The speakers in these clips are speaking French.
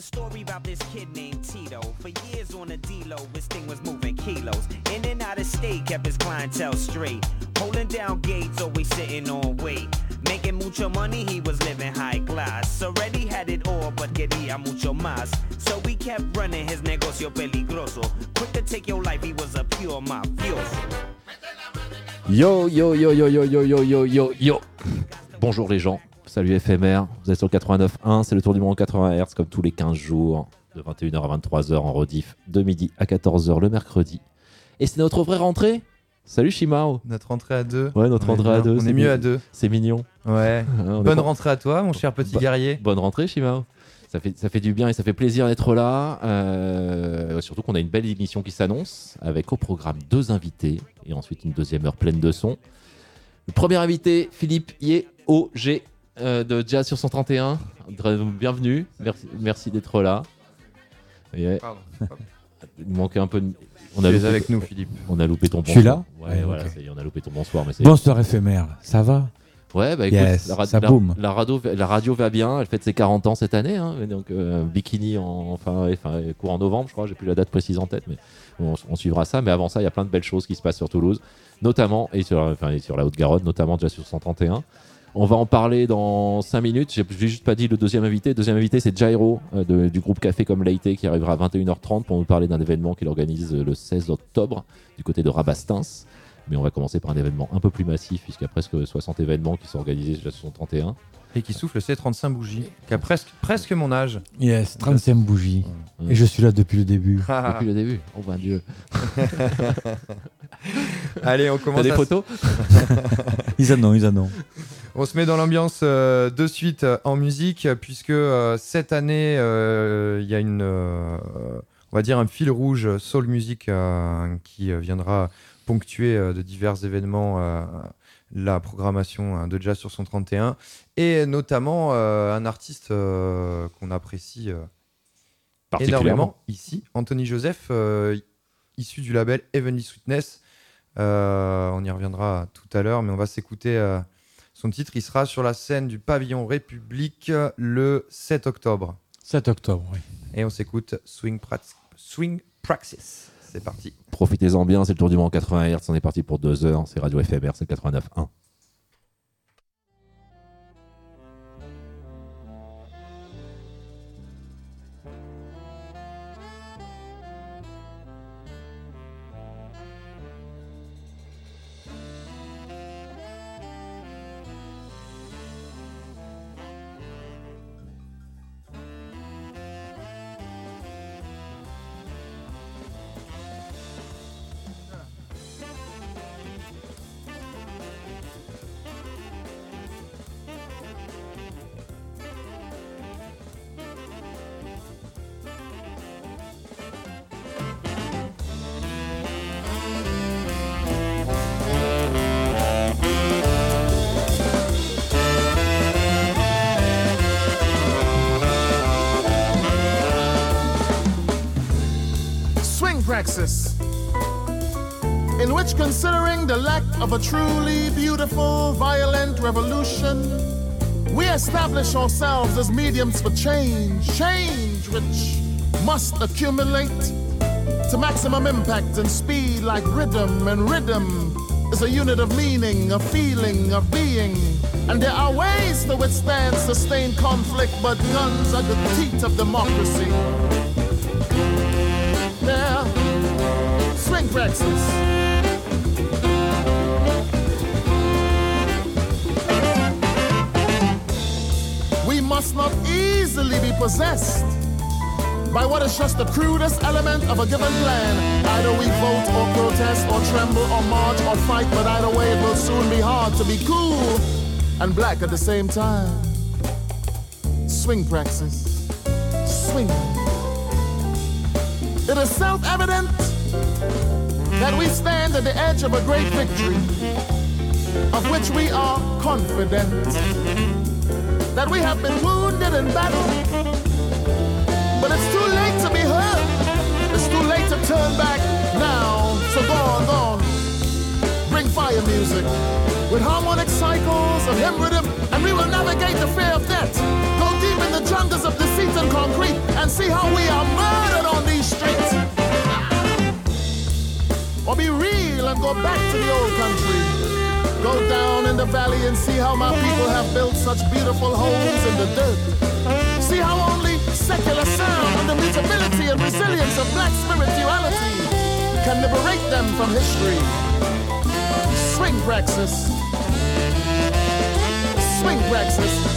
a story about this kid named Tito. For years on the D-Lo, this thing was moving kilos. In and out of state, kept his clientele straight. Holding down gates, always sitting on weight. Making mucho money, he was living high class. Already had it all, but quería mucho más. So we kept running his negocio peligroso. Quick to take your life, he was a pure mafioso. Yo yo yo yo yo yo yo yo yo yo Bonjour les gens, salut FMR, vous êtes sur le 89.1, c'est le tour du monde 80 Hz comme tous les 15 jours, de 21h à 23h en rediff, de midi à 14h le mercredi. Et c'est notre vraie rentrée Salut Shimao Notre rentrée à deux. Ouais, notre On rentrée à deux. On c'est est mieux mi- à deux. C'est mignon. Ouais. Bonne rentrée à toi, mon cher petit Bah, guerrier. Bonne rentrée Shimao. Ça fait, ça fait du bien et ça fait plaisir d'être là. Euh, surtout qu'on a une belle émission qui s'annonce avec au programme deux invités et ensuite une deuxième heure pleine de son. Le premier invité, Philippe Yé OG euh, de Jazz sur 131. Dre- Bienvenue, merci, merci d'être là. Euh, Pardon. il manquait un peu de... On Tu a, loupé, avec nous, Philippe. on a loupé ton Je suis bonsoir. là Ouais, voilà, on a loupé ton bonsoir. Mais Bonsoir éphémère, ça va Ouais, bah écoute, Yes, la, ra- ça la- boom. la radio, la radio va bien, elle fête ses 40 ans cette année, hein, donc euh, bikini en enfin, enfin, court en novembre, je crois, j'ai plus la date précise en tête, mais on, on suivra ça. Mais avant ça, il y a plein de belles choses qui se passent sur Toulouse, notamment, et sur, enfin, et sur la Haute-Garonne, notamment déjà sur 131. On va en parler dans 5 minutes. J'ai juste pas dit le deuxième invité. Le deuxième invité, c'est Jairo euh, de- du groupe Café comme Leite qui arrivera à 21h30 pour nous parler d'un événement qu'il organise euh, le 16 octobre du côté de Rabastins. Mais on va commencer par un événement un peu plus massif, puisqu'il y a presque 60 événements qui sont organisés déjà sur 131. Et qui souffle ses 35 bougies, qui a presque, presque mon âge. Yes, 35 bougies. Ouais. Et je suis là depuis le début. Depuis le début. Oh mon dieu. Allez, on T'as commence. des à- photos? Ils en ont, ils en ont. On se met dans l'ambiance euh, de suite euh, en musique, puisque euh, cette année, il y a une, on va dire un fil rouge soul music qui viendra ponctuer de divers événements la programmation euh, de jazz sur son 31, et notamment euh, un artiste euh, qu'on apprécie euh, énormément ici, Anthony Joseph, issu du label Heavenly Sweetness. On y reviendra tout à l'heure, mais on va s'écouter son titre. Il sera sur la scène du pavillon République le 7 octobre. 7 octobre, oui. Et on s'écoute Swing, Prax- Swing Praxis. C'est parti. Profitez-en bien, c'est le tour du monde 80 Hz. On est parti pour deux heures. C'est Radio FMR, c'est 89.1. praxis, in which, considering the lack of a truly beautiful, violent revolution, we establish ourselves as mediums for change, change which must accumulate to maximum impact and speed like rhythm, and rhythm is a unit of meaning, a feeling, of being. And there are ways to withstand sustained conflict, but guns are the teeth of democracy. Praxis. We must not easily be possessed by what is just the crudest element of a given plan. Either we vote or protest or tremble or march or fight, but either way it will soon be hard to be cool and black at the same time. Swing praxis. Swing. It is self evident that we stand at the edge of a great victory, of which we are confident. That we have been wounded in battle, but it's too late to be hurt. It's too late to turn back now. So go on, go on. Bring fire music with harmonic cycles of hymn rhythm, and we will navigate the fear of death. Go deep in the jungles of deceit and concrete and see how we are Or be real and go back to the old country. Go down in the valley and see how my people have built such beautiful homes in the dirt. See how only secular sound and the mutability and resilience of black spirituality can liberate them from history. Swing praxis. Swing praxis.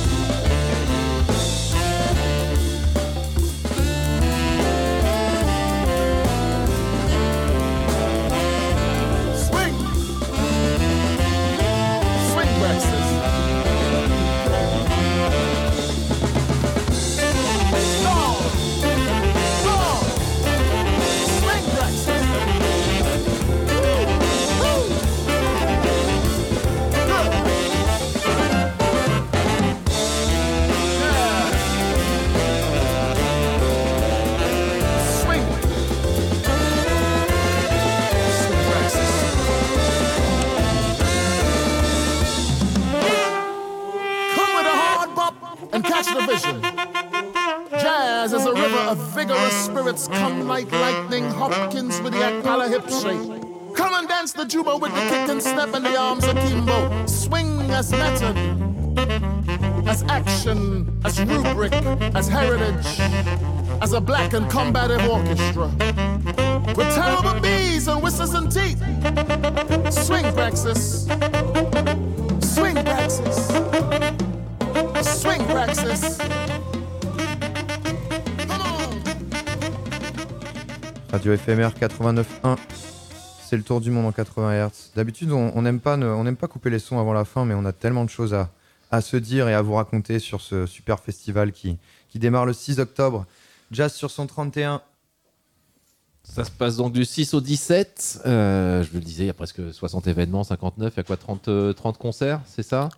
Shake. Come and dance the juba with the kick and step and the arms akimbo. Swing as method, as action, as rubric, as heritage, as a black and combative orchestra. With terrible bees and whistles and teeth. Swing praxis. Swing praxis. Swing praxis. Radio FMR 89.1. C'est le tour du monde en 80 Hz. D'habitude, on n'aime pas, on pas couper les sons avant la fin, mais on a tellement de choses à, se dire et à vous raconter sur ce super festival qui, démarre le 6 octobre. Jazz sur son 31. Ça se passe donc du 6 au 17. Euh, je le disais, il y a presque 60 événements, 59. Il y a quoi 30, euh, 30 concerts, c'est ça?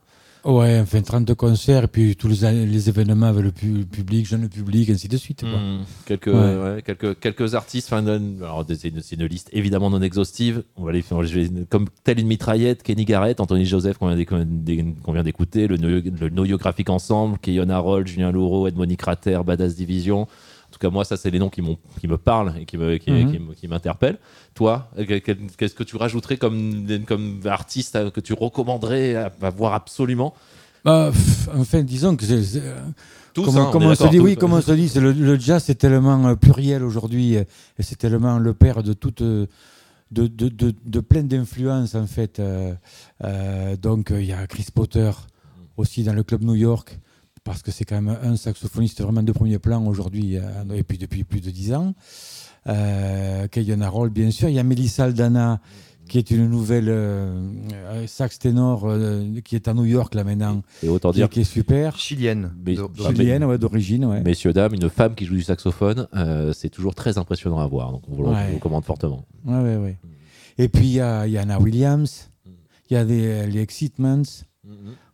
Ouais, enfin 30 concerts et puis tous les, les événements avec le pu- public, jeune public, ainsi de suite. quoi. Hmm, quelques, Ouais. ouais, quelques, quelques artistes. C'est une, liste évidemment non exhaustive. On va les faire je vais- comme telle une mitraillette. Kenny Garrett, Anthony Joseph qu'on vient d'écouter, le, le Noyo Graphic Ensemble, Keyon Harold, Julien Louro, Edmond Crater, Badass Division. En tout cas, moi, ça, c'est les noms qui, qui me parlent et qui Mhm. qui me- qui m'interpellent. Toi, euh, que- que- qu'est-ce que tu rajouterais comme, comme artiste euh, que tu recommanderais à, à voir absolument? Bah, enfin, disons que c'est- euh, Tous, hein, comme est on se dit, oui, comme on se dit, le, le jazz c'est tellement pluriel aujourd'hui et c'est tellement le père de toute, de, de, de, de plein d'influences en fait. euh, euh, donc il y a Chris Potter aussi dans le club New York parce que c'est quand même un saxophoniste vraiment de premier plan aujourd'hui euh, et puis depuis plus de dix ans. Euh, Keyon Harold, bien sûr. Il y a Melissa Aldana, qui est une nouvelle euh, euh, sax ténor euh, qui est à New York là maintenant, Et autant qui, dire, qui est super. Chilienne. Mais-. Chilienne, ouais, d'origine, ouais. messieurs, dames, une femme qui joue du saxophone, euh, c'est toujours très impressionnant à voir. Donc, on vous le Ouais. recommande fortement. Ouais, ouais, ouais. Et puis il y a, il y a Anna Williams, Mm. il y a des, les Excitements.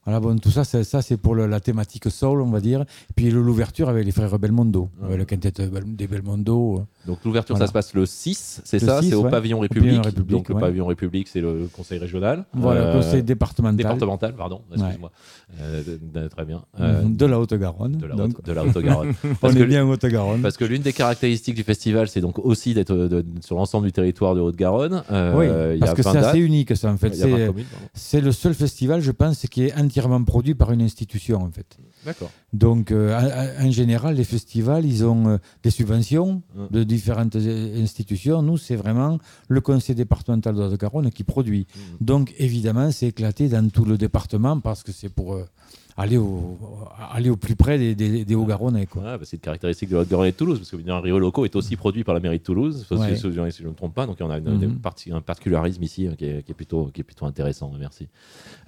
Voilà, bon, tout ça, c'est- ça c'est pour le- la thématique soul, on va dire. Puis l'ouverture avec les frères Belmondo, Ouais. avec le quintet Bel- des Belmondo. Euh. Donc l'ouverture, Voilà. ça se passe le 6, c'est Le ça 6, C'est au pavillon République. donc le pavillon République, c'est le conseil régional. Voilà, Euh, conseil départemental, départemental, pardon, excuse-moi. Euh, très bien. Euh, de la Haute-Garonne. de la, Haute- Haute-Garonne. on est bien en Haute-Garonne. Parce que l'une des caractéristiques du festival, c'est donc aussi d'être euh, sur l'ensemble du territoire de Haute-Garonne. Euh, oui, parce que 20 c'est assez unique ça en fait. Il y a 20 C'est- communes, pardon. C'est le seul festival, je pense, qui est entièrement produit par une institution en fait. D'accord. Donc, euh, en, en général, les festivals, ils ont euh, des subventions de différentes euh, institutions. Nous, c'est vraiment le conseil départemental de la Garonne qui produit. Mm. Donc, évidemment, c'est éclaté dans tout le département parce que c'est pour euh, aller, au, aller au plus près des, des, des Hauts-Garonnais. bah, c'est une caractéristique de Haute-Garonne et de Toulouse, parce que évidemment, Rio Loco est aussi produit par la mairie de Toulouse, si, Ouais. si- si je ne me trompe pas, donc on a une- une parti- un particularisme ici euh, qui est, qui est plutôt, qui est plutôt intéressant, merci.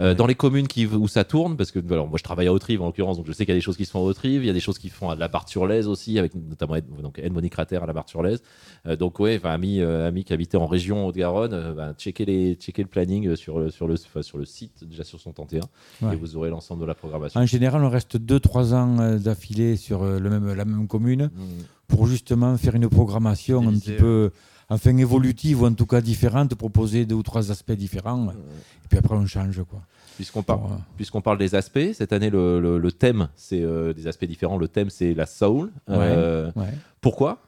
Euh, Dans les communes qui, où ça tourne, parce que alors, moi je travaille à Autrive en l'occurrence, donc je sais qu'il y a des choses qui se font à Autrive, il y a des choses qui font à la Barre-sur-Lèze aussi, avec notamment Ed, donc Crater à la Barre-sur-Lèze. Euh, donc ouais, amis, euh, amis qui habitaient en région Haute-Garonne, euh, bah, checkez, les, checkez le planning sur, le- sur, le, sur le site, déjà sur son 31, Ouais. et vous aurez l'ensemble de la programmation. En général, on reste 2-3 ans euh, d'affilée sur euh, le même, la même commune Mhm. pour justement faire une programmation un petit peu enfin évolutive ou en tout cas différente, proposer deux ou trois aspects différents. Et puis après, on change. quoi. Puisqu'on par- Pour, euh, puisqu'on parle des aspects, cette année, le, le- le thème, c'est euh, des aspects différents. Le thème, c'est la soul. Euh, ouais. Pourquoi?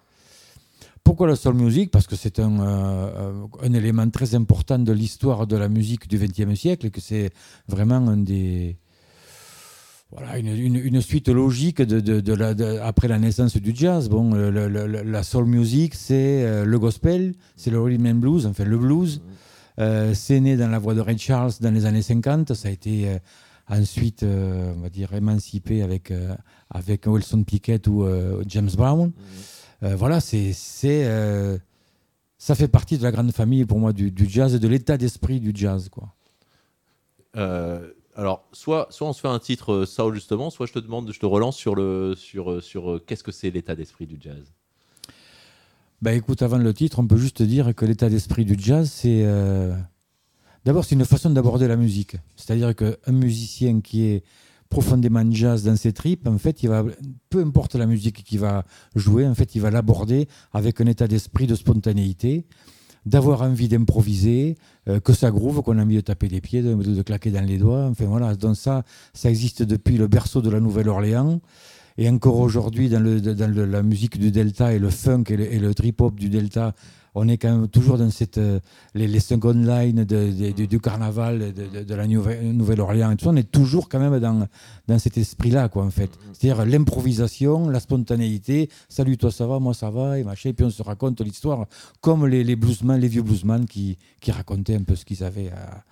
Pourquoi la soul music? Parce que c'est un, euh, un élément très important de l'histoire de la musique du XXe siècle et que c'est vraiment un des. Voilà, une, une- une suite logique de, de- de la, de- après la naissance du jazz. Bon, le- le- le- la soul music, c'est euh, le gospel, c'est le rhythm and blues, enfin le blues. Euh, c'est né dans la voix de Ray Charles dans les années 50. Ça a été euh, ensuite, euh, on va dire, émancipé avec, avec Wilson Pickett ou James Brown. Euh, voilà, c'est, c'est, ça fait partie de la grande famille pour moi du, du jazz et de l'état d'esprit du jazz. Quoi. Alors, soit, soit on se fait un titre euh, soul justement, soit je te demande, je te relance sur le sur euh, sur euh, qu'est-ce que c'est l'état d'esprit du jazz? Bah écoute, avant le titre, on peut juste dire que l'état d'esprit du jazz, c'est d'abord c'est une façon d'aborder la musique. C'est-à-dire qu'un musicien qui est profondément jazz dans ses tripes, en fait, il va, peu importe la musique qu'il va jouer, en fait, il va l'aborder avec un état d'esprit de spontanéité, d'avoir envie d'improviser, euh, que ça groove, qu'on a envie de taper des pieds, de, claquer dans les doigts. Enfin voilà, donc ça, ça existe depuis le berceau de la Nouvelle-Orléans. Et encore aujourd'hui, dans, la musique du Delta et le funk et le, et le trip-hop du Delta, on est quand même toujours dans cette, euh, les, les second line de- de- de- du carnaval de, la Nouvelle- Nouvelle-Orléans et tout ça. On est toujours quand même dans, dans cet esprit-là, quoi, en fait. C'est-à-dire l'improvisation, la spontanéité. Salut, toi, ça va, moi, ça va, et machin. Et puis on se raconte l'histoire comme les, les bluesmen, les vieux bluesmen qui, qui racontaient un peu ce qu'ils avaient à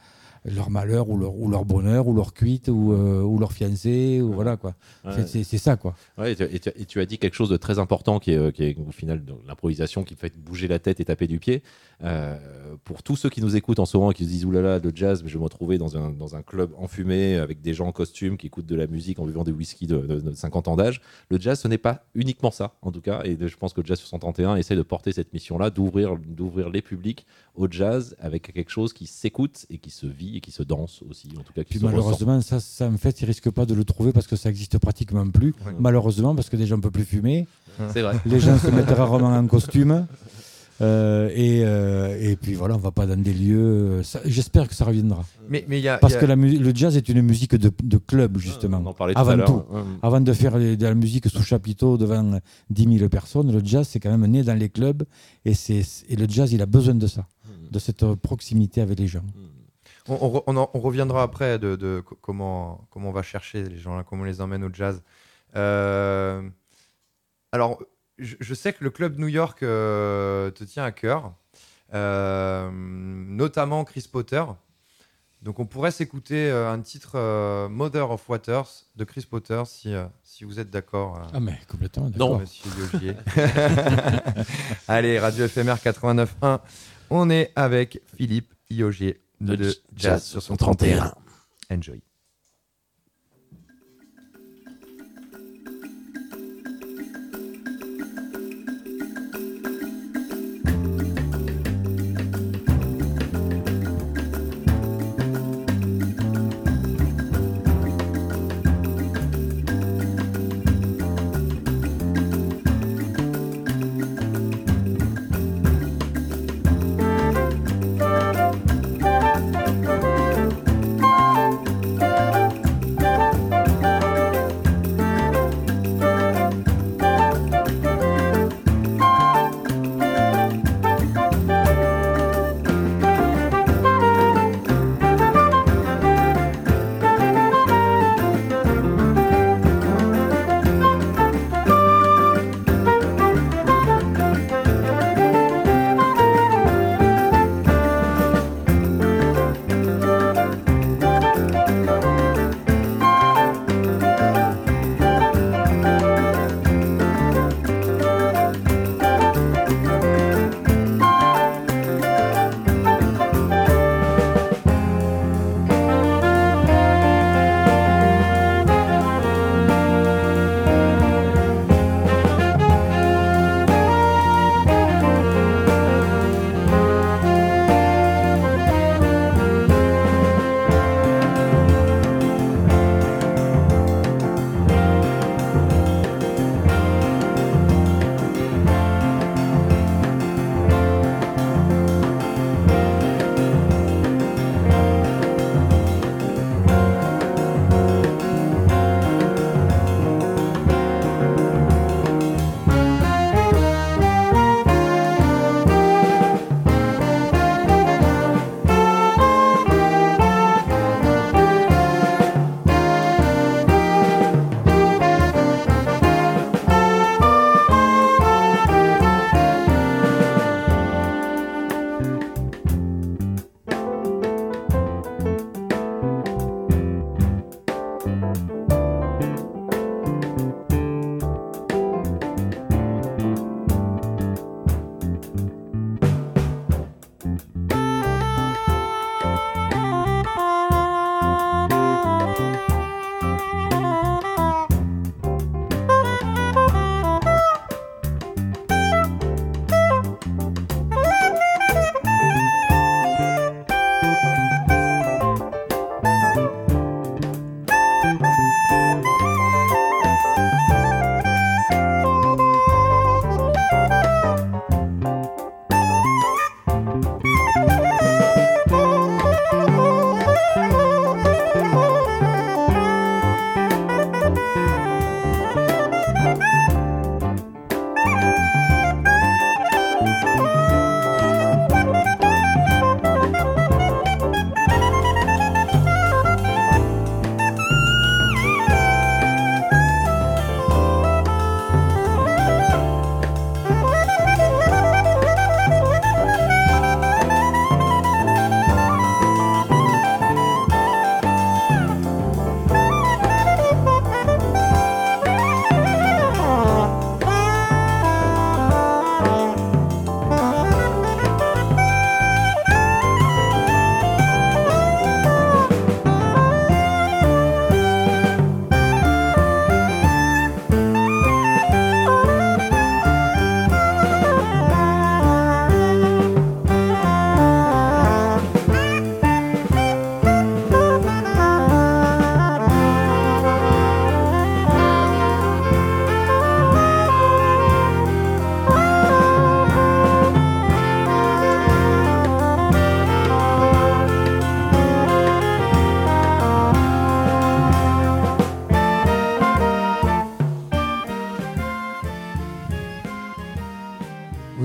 leur malheur ou leur, ou leur bonheur ou leur cuite ou, euh, ou leur fiancé ou voilà quoi Ouais. C'est- ça quoi Ouais, et, tu, et tu- et tu as dit quelque chose de très important qui est, euh, qui est au final l'improvisation qui fait bouger la tête et taper du pied. Euh, pour tous ceux qui nous écoutent en ce moment et qui se disent oulala, le jazz, mais je vais me retrouver dans un, dans un club enfumé avec des gens en costume qui écoutent de la musique en buvant des whisky de, de- de 50 ans d'âge. Le jazz, ce n'est pas uniquement ça, en tout cas. Et je pense que le Jazz 631 essaie de porter cette mission-là, d'ouvrir d'ouvrir les publics au jazz avec quelque chose qui s'écoute et qui se vit et qui se danse aussi, en tout cas qui puis se ressent. malheureusement ça, ça en fait ils risquent pas de le trouver parce que ça existe pratiquement plus Ouais. malheureusement parce que des gens ne peuvent plus fumer C'est vrai. les gens se mettent rarement en costume Euh, et, euh, et puis voilà on va pas dans des lieux ça- j'espère que ça reviendra Mais mais il y a, parce il y a- que la le jazz est une musique de, de club justement On en parlait tout avant à l'heure. tout Ouais. Avant de faire de la musique sous chapiteau devant 10 000 personnes, le jazz, c'est quand même né dans les clubs. Et, c'est, et le jazz, il a besoin de ça, de cette proximité avec les gens. On, on re- on en- on reviendra après de, de co- comment, comment on va chercher les gens, là, comment on les emmène au jazz. Euh, alors, je, je sais que le club New York euh, te tient à cœur, euh, notamment Chris Potter. Donc, on pourrait s'écouter euh, un titre euh, Mother of Waters de Chris Potter si, euh, si vous êtes d'accord. euh, Ah, mais complètement. Non. d'accord. Monsieur Yogier. Allez, Radio FMR 89.1. On est avec Philippe Yogier de, De Jazz sur son 31. Enjoy.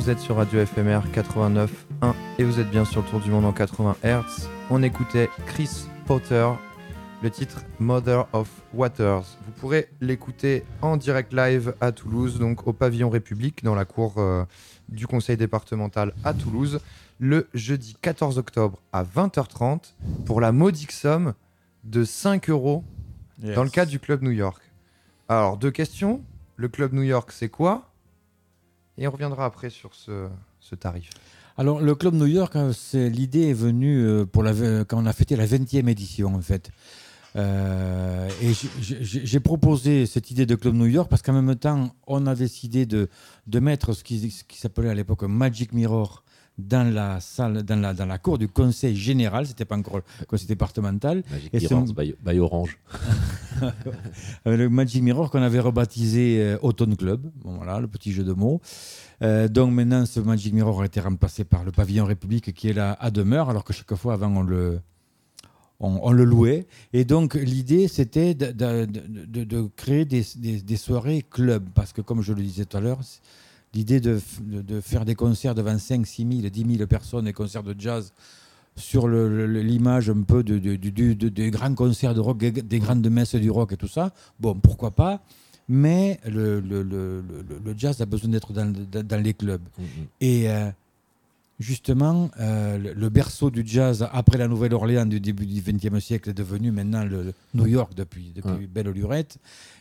Vous êtes sur Radio FMR 89.1 et vous êtes bien sur le tour du monde en 80 Hz. On écoutait Chris Potter, le titre Mother of Waters. Vous pourrez l'écouter en direct live à Toulouse, donc au pavillon République, dans la cour euh, du conseil départemental à Toulouse, le jeudi 14 octobre à 20h30 pour la modique somme de 5 euros dans le cadre du Club New York. Alors, deux questions. Le Club New York, c'est quoi? Et on reviendra après sur ce, tarif. Alors, le Club New York, hein, l'idée est venue euh, pour quand on a fêté la 20e édition, en fait. Euh, et j'ai- proposé cette idée de Club New York parce qu'en même temps, on a décidé de, de mettre ce qui, s'appelait à l'époque Magic Mirror dans la salle, dans la, dans la cour du conseil général, c'était pas encore le conseil départemental, Magic Et c'est- by, by Orange. Euh, le Magic Mirror qu'on avait rebaptisé euh, Autumn Club. Bon, voilà, le petit jeu de mots. Euh, donc maintenant, ce Magic Mirror a été remplacé par le pavillon République qui est là à demeure, alors que chaque fois avant, on le, on, on le louait. Et donc l'idée, c'était de, de- de- de- créer des, des- des soirées club, parce que comme je le disais tout à l'heure, l'idée de, de- de faire des concerts devant 5, 6 000, 10 000 personnes, des concerts de jazz, sur l'image un peu de, des grands concerts de rock, des grandes messes du rock et tout ça, bon, pourquoi pas, mais le, le- le- le- le jazz a besoin d'être dans, dans- les clubs. Mhm. Et euh, justement, euh, le, berceau du jazz après la Nouvelle-Orléans du début du XXe siècle est devenu maintenant le, New York depuis, depuis Ouais. belle lurette.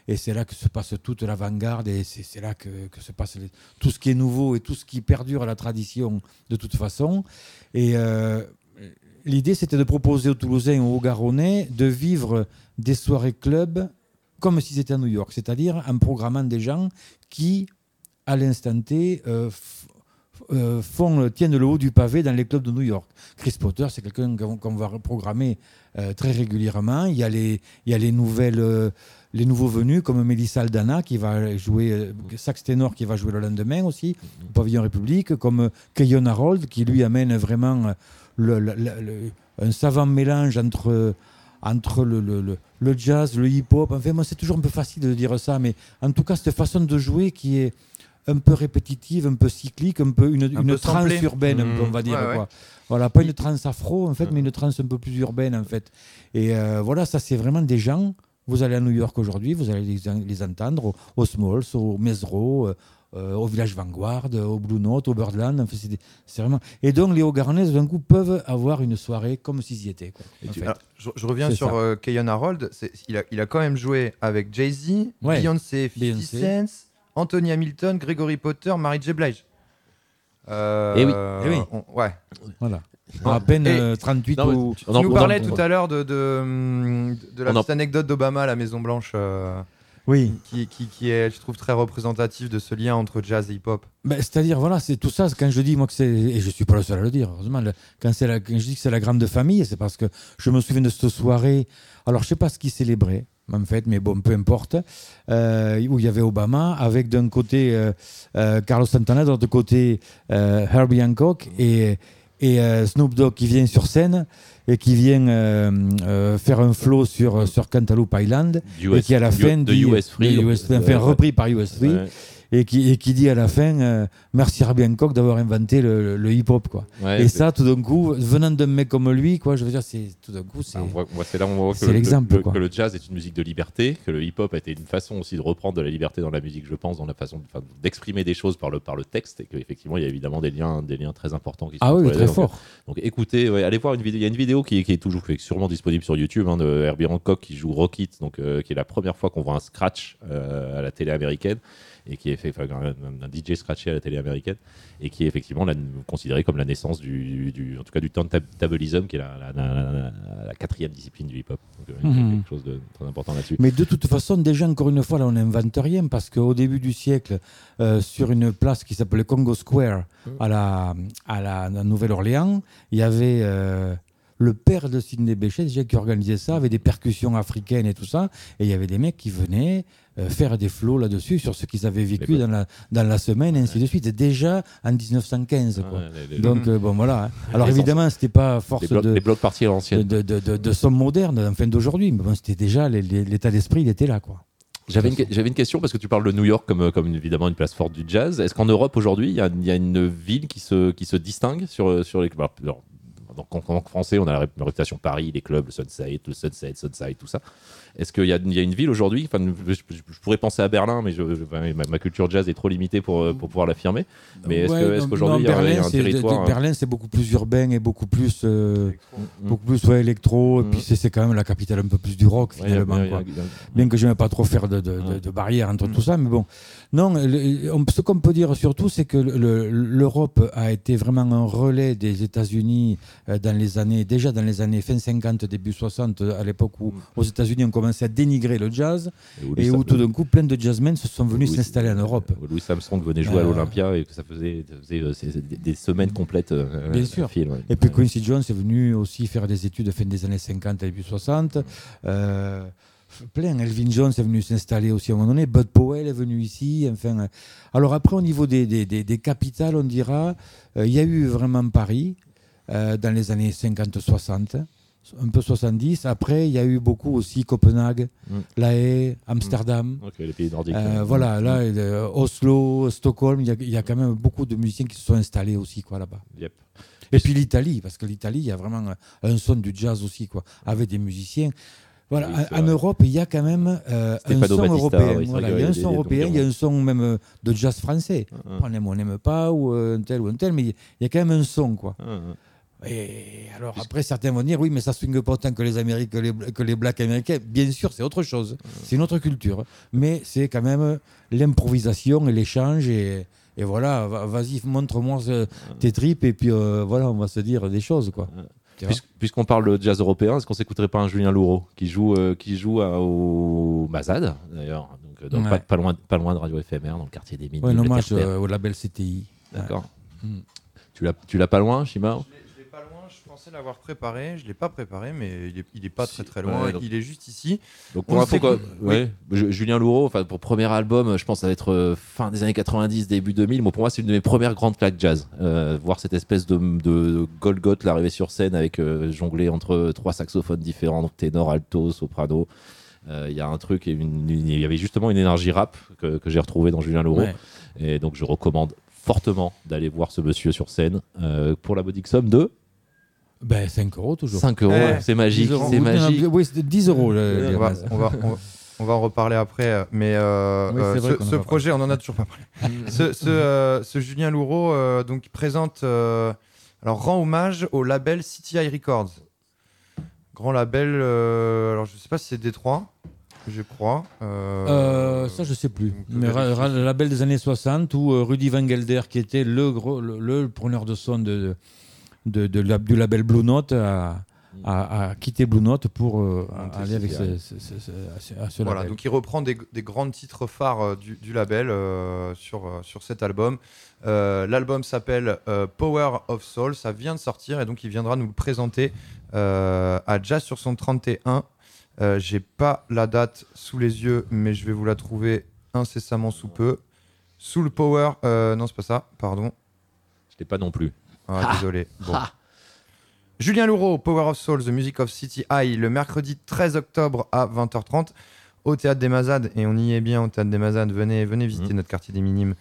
Et c'est là que se passe toute l'avant-garde et c'est là que, que se passe les- tout ce qui est nouveau et tout ce qui perdure à la tradition de toute façon. Et euh, l'idée, c'était de proposer aux Toulousains ou aux Garonnais de vivre des soirées club comme si c'était à New York, c'est-à-dire en programmant des gens qui, à l'instant T, euh, euh, font, tiennent le haut du pavé dans les clubs de New York. Chris Potter, c'est quelqu'un qu'on va programmer euh, très régulièrement. Il y a les, il y a les nouvelles, euh, les nouveaux venus comme Melissa Aldana qui va jouer euh, sax ténor qui va jouer le lendemain aussi au pavillon République, comme euh, Keyon Harold qui lui amène vraiment euh, le- le- le- le- un savant mélange entre entre le, le- le- le jazz, le hip-hop. Enfin, moi, c'est toujours un peu facile de dire ça, mais en tout cas, cette façon de jouer qui est un peu répétitive, un peu cyclique, un peu une, une peu trance samplée. urbaine, un peu, on Mmh. va dire. Ouais, ouais. quoi. Voilà, pas une trance afro, en fait, mais une trance un peu plus urbaine, en fait. Et euh, voilà, ça, c'est vraiment des gens. Vous allez à New York aujourd'hui, vous allez les, les entendre au, au Smalls, au Mesro, euh, euh, au Village Vanguard, au Blue Note, au Birdland. C'est des- c'est vraiment... Et donc, les Haut-Garonnais, d'un coup, peuvent avoir une soirée comme s'ils y étaient. quoi, en tu- fait. Alors, je, je reviens sur euh, Keyon Harold. Il a, il a quand même joué avec Jay-Z, Ouais. Beyoncé, 50 Beyoncé. Cent, Anthony Hamilton, Gregory Potter, Mary J. Blige. Euh, Eh oui. Eh oui. on- ouais. Voilà. À peine Et- euh, 38 Non, mais ou... tu- Tu on en- nous parlais tout à l'heure de, de, de la petite anecdote d'Obama à la Maison Blanche, euh, Oui. qui, qui, qui est, je trouve, très représentative de ce lien entre jazz et hip-hop. Ben, C'est-à-dire, voilà, c'est tout ça. Quand je dis, moi, que c'est. Et je suis pas le seul à le dire, heureusement. le- quand, c'est la- quand je dis que c'est la grande famille, c'est parce que je me souviens de cette soirée. Alors, je sais pas ce qu'ils célébraient, en fait, mais bon, peu importe. euh, où il y avait Obama, avec d'un côté euh, euh, Carlos Santana, de l'autre côté Herbie Hancock et, et Snoop Dogg qui vient sur scène et qui vient faire un flow sur, sur Cantaloupe Island. et qui à la fin de dit, US Free. de US Free, enfin, repris par US Free Ouais. Et qui, et qui dit à la fin euh, merci Herbie Hancock d'avoir inventé le, le hip-hop quoi. Ouais, et ça tout d'un coup venant d'un mec comme lui quoi je veux dire c'est tout d'un coup c'est Ah, c'est là où on voit que, le- l'exemple, le- quoi. que le jazz est une musique de liberté, que le hip-hop a été une façon aussi de reprendre de la liberté dans la musique, je pense, dans la façon d'exprimer des choses par le, par le texte, et qu'effectivement, il y a évidemment des liens, des liens très importants qui sont ah oui très deux. Donc, fort Donc écoutez, ouais, allez voir une vidéo. Il y a une vidéo qui est, qui est toujours qui est sûrement disponible sur YouTube hein, de Herbie Hancock qui joue Rocket, donc euh, qui est la première fois qu'on voit un scratch euh, à la télé américaine et qui est fait enfin, un, un DJ scratché à la télé américaine et qui est effectivement la- considéré comme la naissance du, du- en tout cas du turntablism qui est la, quatrième discipline du hip-hop. Donc euh, Mhm. quelque chose de très important là-dessus. mais de toute façon déjà encore une fois là on n'invente rien parce qu'au début du siècle euh, sur une place qui s'appelait Congo Square à la, à la, à la Nouvelle-Orléans il y avait euh, le père de Sidney Bechet déjà qui organisait ça avec des percussions africaines et tout ça et il y avait des mecs qui venaient faire des flots là-dessus sur ce qu'ils avaient vécu dans la, dans la semaine et ainsi de suite et déjà en 1915 quoi. Ouais, les, les- Donc euh, bon voilà. hein. Alors évidemment c'était pas force blocs, de, les blocs partis de, de, de, de, somme moderne, enfin d'aujourd'hui, mais bon c'était déjà l'état d'esprit il était là quoi. J'avais une, j'avais une question parce que tu parles de New York comme, comme évidemment une place forte du jazz. Est-ce qu'en Europe aujourd'hui, il y, y a une ville qui se, qui se distingue sur, sur les. alors, en tant que français, on a la ré- la réputation Paris, les clubs, le Sunset, le Sunset, Sunside, tout ça. Est-ce qu'il y a, il y a une ville aujourd'hui? Enfin, je, pourrais penser à Berlin, mais je, je- enfin, ma, ma culture jazz est trop limitée pour, euh, pour pouvoir l'affirmer. Mais est-ce Ouais, qu'aujourd'hui, il y a- il y a Berlin, un territoire, Berlin, c'est beaucoup plus urbain et beaucoup plus, euh, Mm. beaucoup plus ouais, électro. Mm. Et puis c'est c'est quand même la capitale un peu plus du rock finalement. a- quoi. a- Bien que je n'aime pas trop faire de, de, de- Ouais. de barrière entre Mm. tout ça, mais bon. Non, le- on- ce qu'on peut dire surtout, c'est que le- l'Europe a été vraiment un relais des États-Unis euh, dans les années, déjà dans les années fin 50, début 60, à l'époque où Mm. aux États-Unis on commençait à dénigrer le jazz où et où tout d'un coup plein de jazzmen se sont venus s'installer en Europe. où Louis Armstrong venait jouer à Euh, l'Olympia et que ça faisait, ça faisait, euh, des, semaines complètes. euh, Bien à sûr. fil, ouais. Et puis. Quincy Jones est venu aussi faire des études fin des années 50 et début 60. Euh, plein. Elvin Jones est venu s'installer aussi à un moment donné. Bud Powell est venu ici. Enfin, alors après, au niveau des, des, des- des capitales, on dira, il y a eu vraiment Paris dans les années 50-60, un peu 70. Après, il y a eu beaucoup aussi Copenhague, Mm. La Haye, Amsterdam. Ok, les pays nordiques. Euh, ouais. voilà, là, Mm. euh, Oslo, Stockholm, il y, a, il y a quand même beaucoup de musiciens qui se sont installés aussi quoi là-bas. Yep. Et puis l'Italie, parce que l'Italie, il y a vraiment un, son du jazz aussi, quoi, avec des musiciens. Voilà, Oui, en-. Europe, il y a quand même euh, un son Battista, européen. voilà, il y a un son européen, il y a un son même euh, de jazz français. On aime ou on n'aime pas, ou euh, un tel ou un tel, mais il y a quand même un son, quoi. Et alors après, certains vont dire, oui, mais ça swingue pas autant que les Américains, que les, que les blacks américains. Bien sûr, c'est autre chose. C'est une autre culture. Mais c'est quand même l'improvisation et l'échange. Et, et voilà, va- vas-y, montre-moi ce- tes tripes. Et puis euh, voilà, on va se dire des choses, quoi. Puisqu'on parle de jazz européen, est-ce qu'on s'écouterait pas un Julien Louraud qui joue, euh, qui joue à- au Mazad d'ailleurs, donc, euh, donc Ouais. pas, pas loin, pas loin de Radio FMR dans le quartier des Minimes. Ouais, un hommage euh, au label CTI. D'accord. Mm. Tu l'as, tu l'as pas loin, Shima L'avoir préparé. Je l'ai pas préparé, mais il est, il est pas très très loin. ouais, donc- Il est juste ici. Donc On pour info, quoi, ouais, Julien Louraud, enfin pour premier album, je pense ça va être euh, fin des années 90, début 2000. Moi, pour moi, c'est une de mes premières grandes claques jazz. Euh, voir cette espèce de, de Golgoth l'arriver sur scène avec euh, jonglé entre trois saxophones différents, donc ténor, alto, soprano. Euh, Il y a un truc, il y avait justement une énergie rap que, que j'ai retrouvé dans Julien Louraud. Ouais. Et donc je recommande fortement d'aller voir ce monsieur sur scène euh, pour la modique somme de Ben, 5 euros toujours. 5 euros. Eh, c'est magique, 10 euros. c'est magique. Oui, c'est 10 euros. On va, on, va, on, va, on va en reparler après. Mais euh, Oui, euh, ce, projet, on en a toujours pas parlé. ce, ce, euh, ce Julien Louraud euh, donc, présente, euh, alors, rend hommage au label CTI Records. Grand label, euh, alors je sais pas si c'est Détroit, je crois. euh, Euh, ça, je sais plus. Mais ra- vérifier. ra- le label des années 60 où euh, Rudy Van Gelder, qui était le, gros, le, le preneur de son de, de, de la- du label Blue Note, a, a- a quitté Blue Note pour euh, aller avec ce, ce- ce- ce- à ce- à ce Voilà, label. donc il reprend des, des grands titres phares euh, du, du label euh, sur, euh, sur cet album. Euh, L'album s'appelle euh, Power of Soul, ça vient de sortir et donc il viendra nous le présenter euh, à Jazz sur son 31. Euh, J'ai pas la date sous les yeux, mais je vais vous la trouver incessamment sous peu. Sous le Power, euh, non c'est pas ça, pardon. Je l'ai pas non plus. Ah, ah, désolé. Bon. Ah. Julien Louraud, Power of Souls, The Music of City High, le mercredi 13 octobre à 20h30 au Théâtre des Mazades. Et on y est bien au Théâtre des Mazades. Venez, venez visiter mhm. notre quartier des Minimes.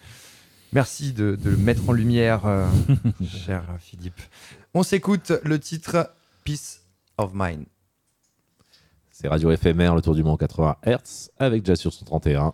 Merci de, le mettre en lumière, euh, cher Philippe. On s'écoute le titre Peace of Mind. C'est Radio Éphémère, le tour du monde 80 Hz, avec Jazz sur 31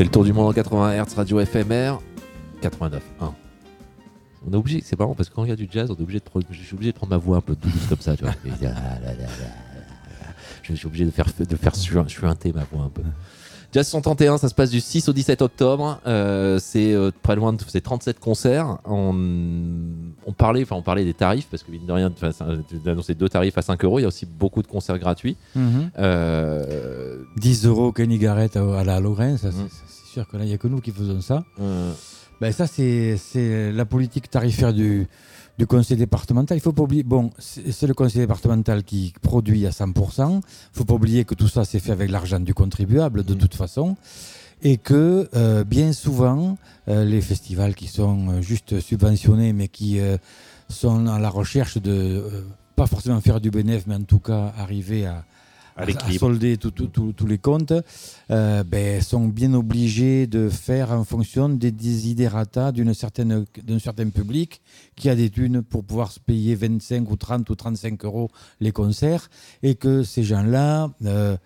C'est le tour du monde en 80 Hz, radio FMR 89.1. On est obligé, c'est marrant parce que quand il y a du jazz, on est obligé de prendre, je suis obligé de prendre ma voix un peu douce comme ça, tu vois. Et, ah, là, là, là, je suis obligé de faire, de faire suinter ma voix un peu. Jazz 131, ça se passe du 6 au 17 octobre. Euh, c'est euh, très loin de c'est 37 concerts. On, on parlait, enfin on parlait des tarifs parce que mine de rien, tu as annoncé deux tarifs à 5 euros. Il y a aussi beaucoup de concerts gratuits. 10 euh, euros Kenny Garrett à, la Lorraine, ça, mm. C'est sûr que là il n'y a que nous qui faisons ça. Ben ça c'est la politique tarifaire du du conseil départemental. Il faut pas oublier, bon, c'est le conseil départemental qui produit à 100%. Il faut pas oublier que tout ça c'est fait avec l'argent du contribuable de mmh. toute façon. Et que euh, bien souvent, euh, les festivals qui sont euh, juste subventionnés, mais qui sont à la recherche de, pas forcément faire du bénéfice, mais en tout cas arriver à, à, solder tous les comptes, euh, ben, sont bien obligés de faire en fonction des desiderata d'un certain public qui a des thunes pour pouvoir se payer 25 ou 30 ou 35 euros les concerts et que ces gens-là... Euh,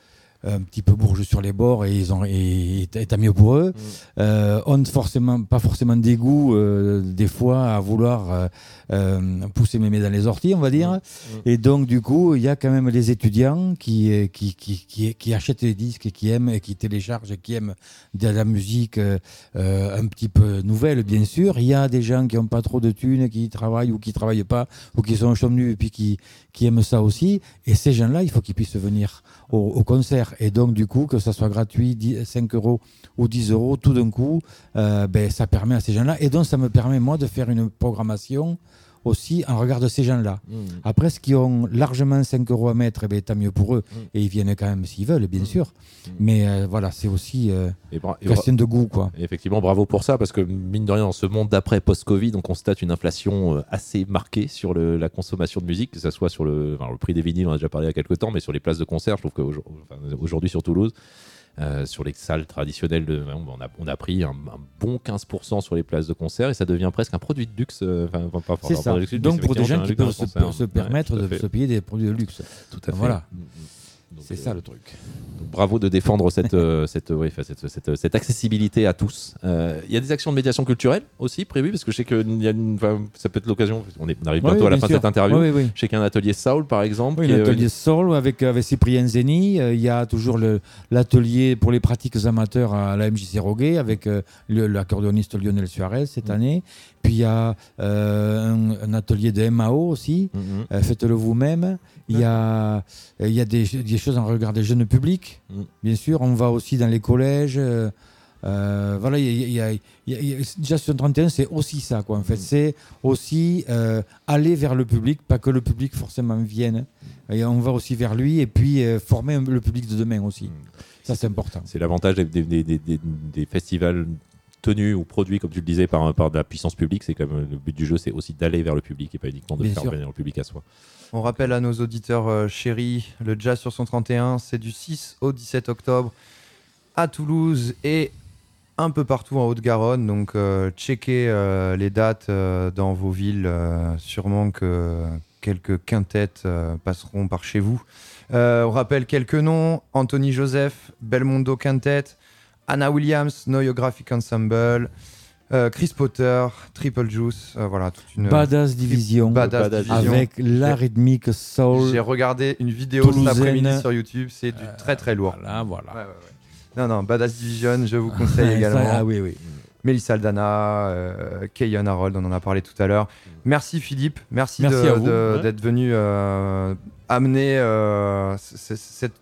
un petit peu bourges sur les bords et ils ont et, tant mieux pour eux. Mm. Euh, ont forcément pas forcément des goûts euh, des fois à vouloir euh, euh, pousser mémé dans les orties, on va dire. Mm. Mm. Et donc du coup, il y a quand même les étudiants qui qui, qui, qui, qui achètent les disques et qui aiment et qui téléchargent et qui aiment de la musique un petit peu nouvelle, bien sûr. Il y a des gens qui n'ont pas trop de thunes, qui travaillent ou qui travaillent pas ou qui sont chômeurs et puis qui qui aiment ça aussi. Et ces gens-là, il faut qu'ils puissent venir au, concert. Et donc, du coup, que ça soit gratuit, 5 euros ou 10 euros, tout d'un coup, euh, ben, ça permet à ces gens-là. Et donc, ça me permet, moi, de faire une programmation aussi en regard de ces gens-là. Mmh. Après, ceux qui ont largement 5 euros à mettre, eh ben, tant mieux pour eux. Mmh. Et ils viennent quand même s'ils veulent, bien mmh. sûr. Mais euh, voilà, c'est aussi euh, question de goût. Quoi. effectivement, bravo pour ça, parce que mine de rien, dans ce monde d'après post-Covid, on constate une inflation euh, assez marquée sur le, la consommation de musique, que ce soit sur le, le prix des vinyles, on a déjà parlé il y a quelques temps, mais sur les places de concert, je trouve qu'aujourd'hui sur Toulouse, euh, sur les salles traditionnelles, de, on, a, on a pris un, bon 15% sur les places de concert et ça devient presque un produit de luxe. Euh, c'est ça. Donc pour des gens qui peuvent se, permettre de se payer des produits de luxe. Tout à fait. Voilà. Mm, mm. C'est ça le truc. bravo de défendre cette, euh, cette, cette, cette, accessibilité à tous. Euh, il y a des actions de médiation culturelle aussi prévues, parce que je sais que y a ça peut être l'occasion, on, arrive bientôt à la fin de cette interview. je sais qu'il y a un atelier Soul par exemple. Oui, l'atelier Soul avec, avec Cyprien Zeni. Euh, il y a toujours l'atelier pour les pratiques amateurs à la MJC Roguet avec l'accordéoniste Lionel Suarez cette mm. année. Puis il y a un, atelier de MAO aussi. Mm-hmm. Faites-le vous-même. Il y a, y a des, des, choses en regard des jeunes publics, mm. bien sûr. On va aussi dans les collèges. Euh, euh, voilà, il y a, déjà sur 31, c'est aussi ça, quoi. En fait, mm. c'est aussi euh, aller vers le public, pas que le public forcément vienne. Et on va aussi vers lui et puis former le public de demain aussi. Mm. Ça, c'est important. C'est l'avantage des, des, des, des, festivals tenus ou produits, comme tu le disais, par, par de la puissance publique. C'est comme le but du jeu, c'est aussi d'aller vers le public et pas uniquement de faire venir le public à soi. On rappelle à nos auditeurs euh, chéris, le Jazz sur 131, c'est du 6 au 17 octobre à Toulouse et un peu partout en Haute-Garonne. Donc, euh, checkez euh, les dates dans vos villes. sûrement que quelques quintettes passeront par chez vous. on rappelle quelques noms Anthony Joseph, Belmondo Quintet, Anna Williams, Noyographic Ensemble. Euh, Chris Potter, Triple Juice, euh, voilà toute une Badass Division, avec la rythmique soul. J'ai regardé une vidéo cet après-midi sur YouTube, c'est du très très lourd. Voilà, voilà. non non, Badass Division, je vous conseille également. ah oui oui. Melissa Aldana, euh, Kayan Harold, on en a parlé tout à l'heure. Merci Philippe, merci, d'être venu euh, amener cette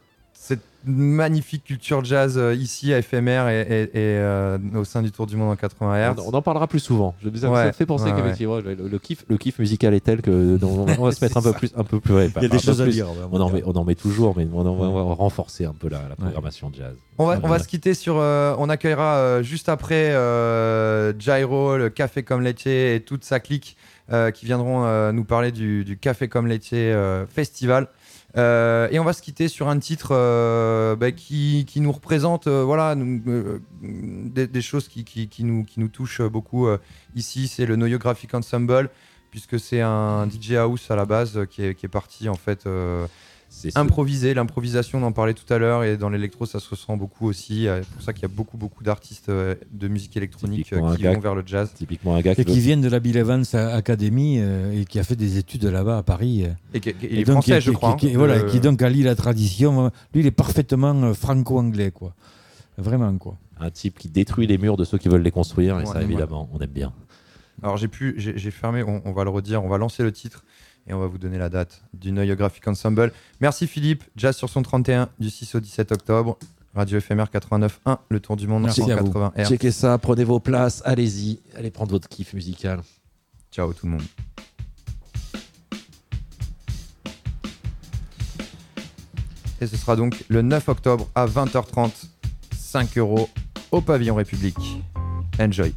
magnifique culture jazz euh, ici à FMR et, euh, au sein du Tour du Monde en 80 Hz. On, en parlera plus souvent. Je, ça, ça fait penser qu'effectivement le, kiff, le kiff musical est tel que on, va se mettre un peu plus, un peu plus. Il y a des choses à dire. On en, met, on en met toujours, mais on, va renforcer un peu la, programmation jazz. On va, on va se quitter sur. Euh, on accueillera juste après Gyro, le Café comme laitier et toute sa clique qui viendront nous parler du, du Café comme laitier festival. Euh, et on va se quitter sur un titre euh, bah, qui, qui, nous représente euh, voilà, des, choses qui, qui, nous, qui nous touchent beaucoup ici. C'est le Noyo Graphic Ensemble, puisque c'est un DJ House à la base qui est, qui est parti en fait C'est ce- improvisé. L'improvisation, on en parlait tout à l'heure, et dans l'électro, ça se ressent beaucoup aussi. Euh, C'est pour ça qu'il y a beaucoup, beaucoup d'artistes euh, de musique électronique euh, qui gars vont vers le jazz. typiquement un gars qui Et veut- qui viennent de la Bill Evans Academy euh, et qui a fait des études là-bas à Paris. Et, qui- il Et est donc, français, qui- je qui- crois. qui- hein. voilà, Euh, qui donc allie la tradition. Lui, il est parfaitement franco-anglais, quoi. Vraiment, quoi. un type qui détruit les murs de ceux qui veulent les construire, et Ouais, ça, ouais. évidemment, on aime bien. Alors j'ai pu, j'ai j'ai fermé, on, on va le redire, on va lancer le titre et on va vous donner la date du Neue Graphic Ensemble. Merci Philippe, Jazz sur son 31 du 6 au 17 octobre, Radio éphémère 89.1, le tour du monde Merci en à vous. 80 R. Checkez ça, prenez vos places, allez-y, allez prendre votre kiff musical. Ciao tout le monde. Et ce sera donc le 9 octobre à 20h30, 5 euros au pavillon République. Enjoy.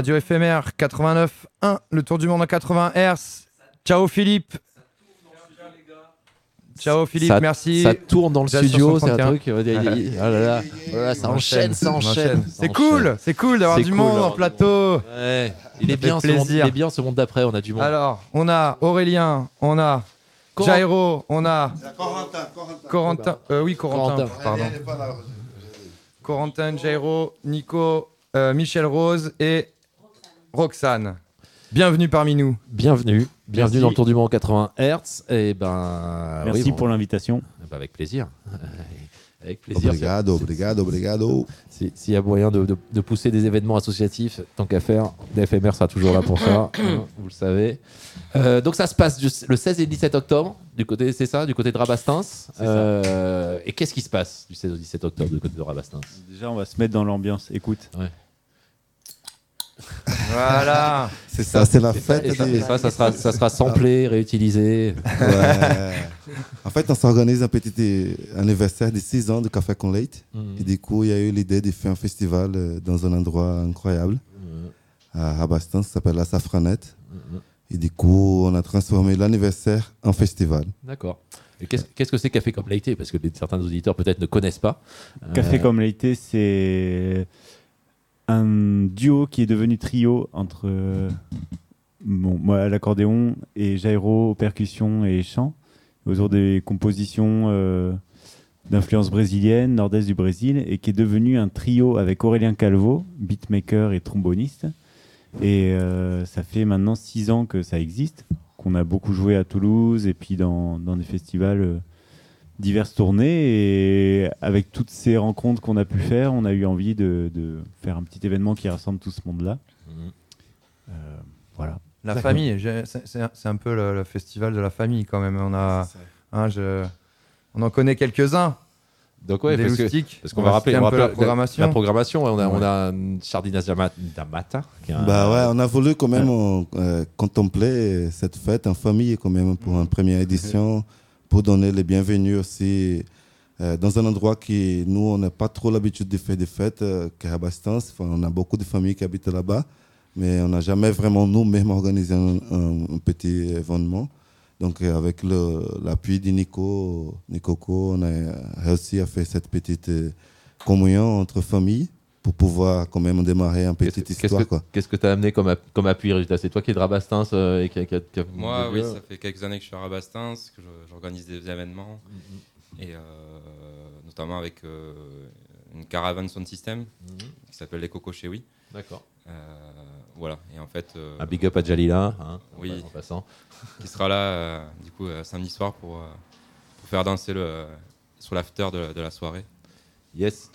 Radio éphémère 89.1, le tour du monde en 80 Hz. Ciao Philippe. Ciao Philippe, ça, merci. Ça tourne dans le studio, c'est un 131. truc. oh là là, là là, ça enchaîne, ça enchaîne. C'est cool, c'est cool d'avoir du cool monde en plateau. Ouais, il est bien, ce monde, il est bien ce monde d'après, on a du monde. Alors, on a Aurélien, on a Corentin. Jairo, on a Corentin, Corentin. Corentin. euh, oui, Corentin, Corentin. pardon. Corentin, Jairo, Nico, euh, Michel Rose et Roxane, bienvenue parmi nous. Bienvenue, bienvenue Merci. dans le Tour du Monde 80 Hz. Et ben, Merci oui, bon, pour l'invitation. bah, avec plaisir. avec plaisir. Obrigado, obrigado, obrigado. Si- S'il y a moyen de, de- de pousser des événements associatifs, tant qu'à faire, DFMR sera toujours là pour ça, hein, vous le savez. Euh, donc ça se passe du- le 16 et le 17 octobre, du côté, c'est ça, du côté de Rabastins. Euh, et qu'est-ce qui se passe du 16 au 17 octobre du côté de Rabastins Déjà, on va se mettre dans l'ambience. Écoute. Voilà. C'est ça, c'est la fête. et ça- des- et ça, ça sera, ça sera samplé, réutilisé. Ouais. en fait, on s'organise un petit anniversaire de 6 ans de Café con Leite. Et du coup, il y a eu l'idée de faire un festival euh, dans un endroit incroyable à Rabastens, ça s'appelle la Safranette. Et du coup, on a transformé l'anniversaire en festival. D'accord. Qu'est-ce que c'est Café comme Laité Parce que des- certains auditeurs peut-être ne connaissent pas. Café Euh, comme l'été, c'est un duo qui est devenu trio entre euh, bon, moi l'accordéon et Jairo aux percussions et chant, autour des compositions euh, d'influence brésilienne, nord-est du Brésil, et qui est devenu un trio avec Aurélien Calvo, beatmaker et tromboniste. Et euh, ça fait maintenant six ans que ça existe, qu'on a beaucoup joué à Toulouse et puis dans des festivals. Euh, diverses tournées et avec toutes ces rencontres qu'on a pu faire, on a eu envie de, de faire un petit événement qui rassemble tout ce monde-là. Mhm. Euh, voilà. La famille, c'est un, peu le, le festival de la famille quand même. On, a, hein, je- on en connaît quelques-uns. Donc ouais, des parce que-. Parce qu'on On va rappeler, on un va peu la programmation. La programmation, on a, on Ouais. a Chardinas Dama- Damata. Un- Bah ouais, on a voulu quand même euh, contempler cette fête en famille quand même pour une première édition, pour donner les bienvenus aussi euh, dans un endroit qui, nous, on n'a pas trop l'habitude de faire des fêtes, euh, qu'à Rabastens. Enfin, on a beaucoup de familles qui habitent là-bas, mais on n'a jamais vraiment nous-mêmes organisé un, petit événement. Donc euh, avec l'appui de Nico, Nicoco, on a réussi à faire cette petite euh, communion entre familles pour pouvoir quand même démarrer Qu'est-ce petite qu'est-ce histoire. que qu'est-ce que tu as amené comme, app- comme appui résultat? C'est toi qui es de Rabastins euh, et qui a, qui a- qui a- Moi, oui, lieu ça fait quelques années que je suis à Rabastins, que j'organise des événements, et euh, notamment avec euh, une caravane sound system qui s'appelle les Coco chez Oui. D'accord. Euh, voilà, et en fait, euh, Un big up à Jalila, hein, en Oui. pa- en passant. qui sera là euh, du coup euh, samedi soir pour, euh, pour faire danser le, sur l'after de, de la soirée. Yes.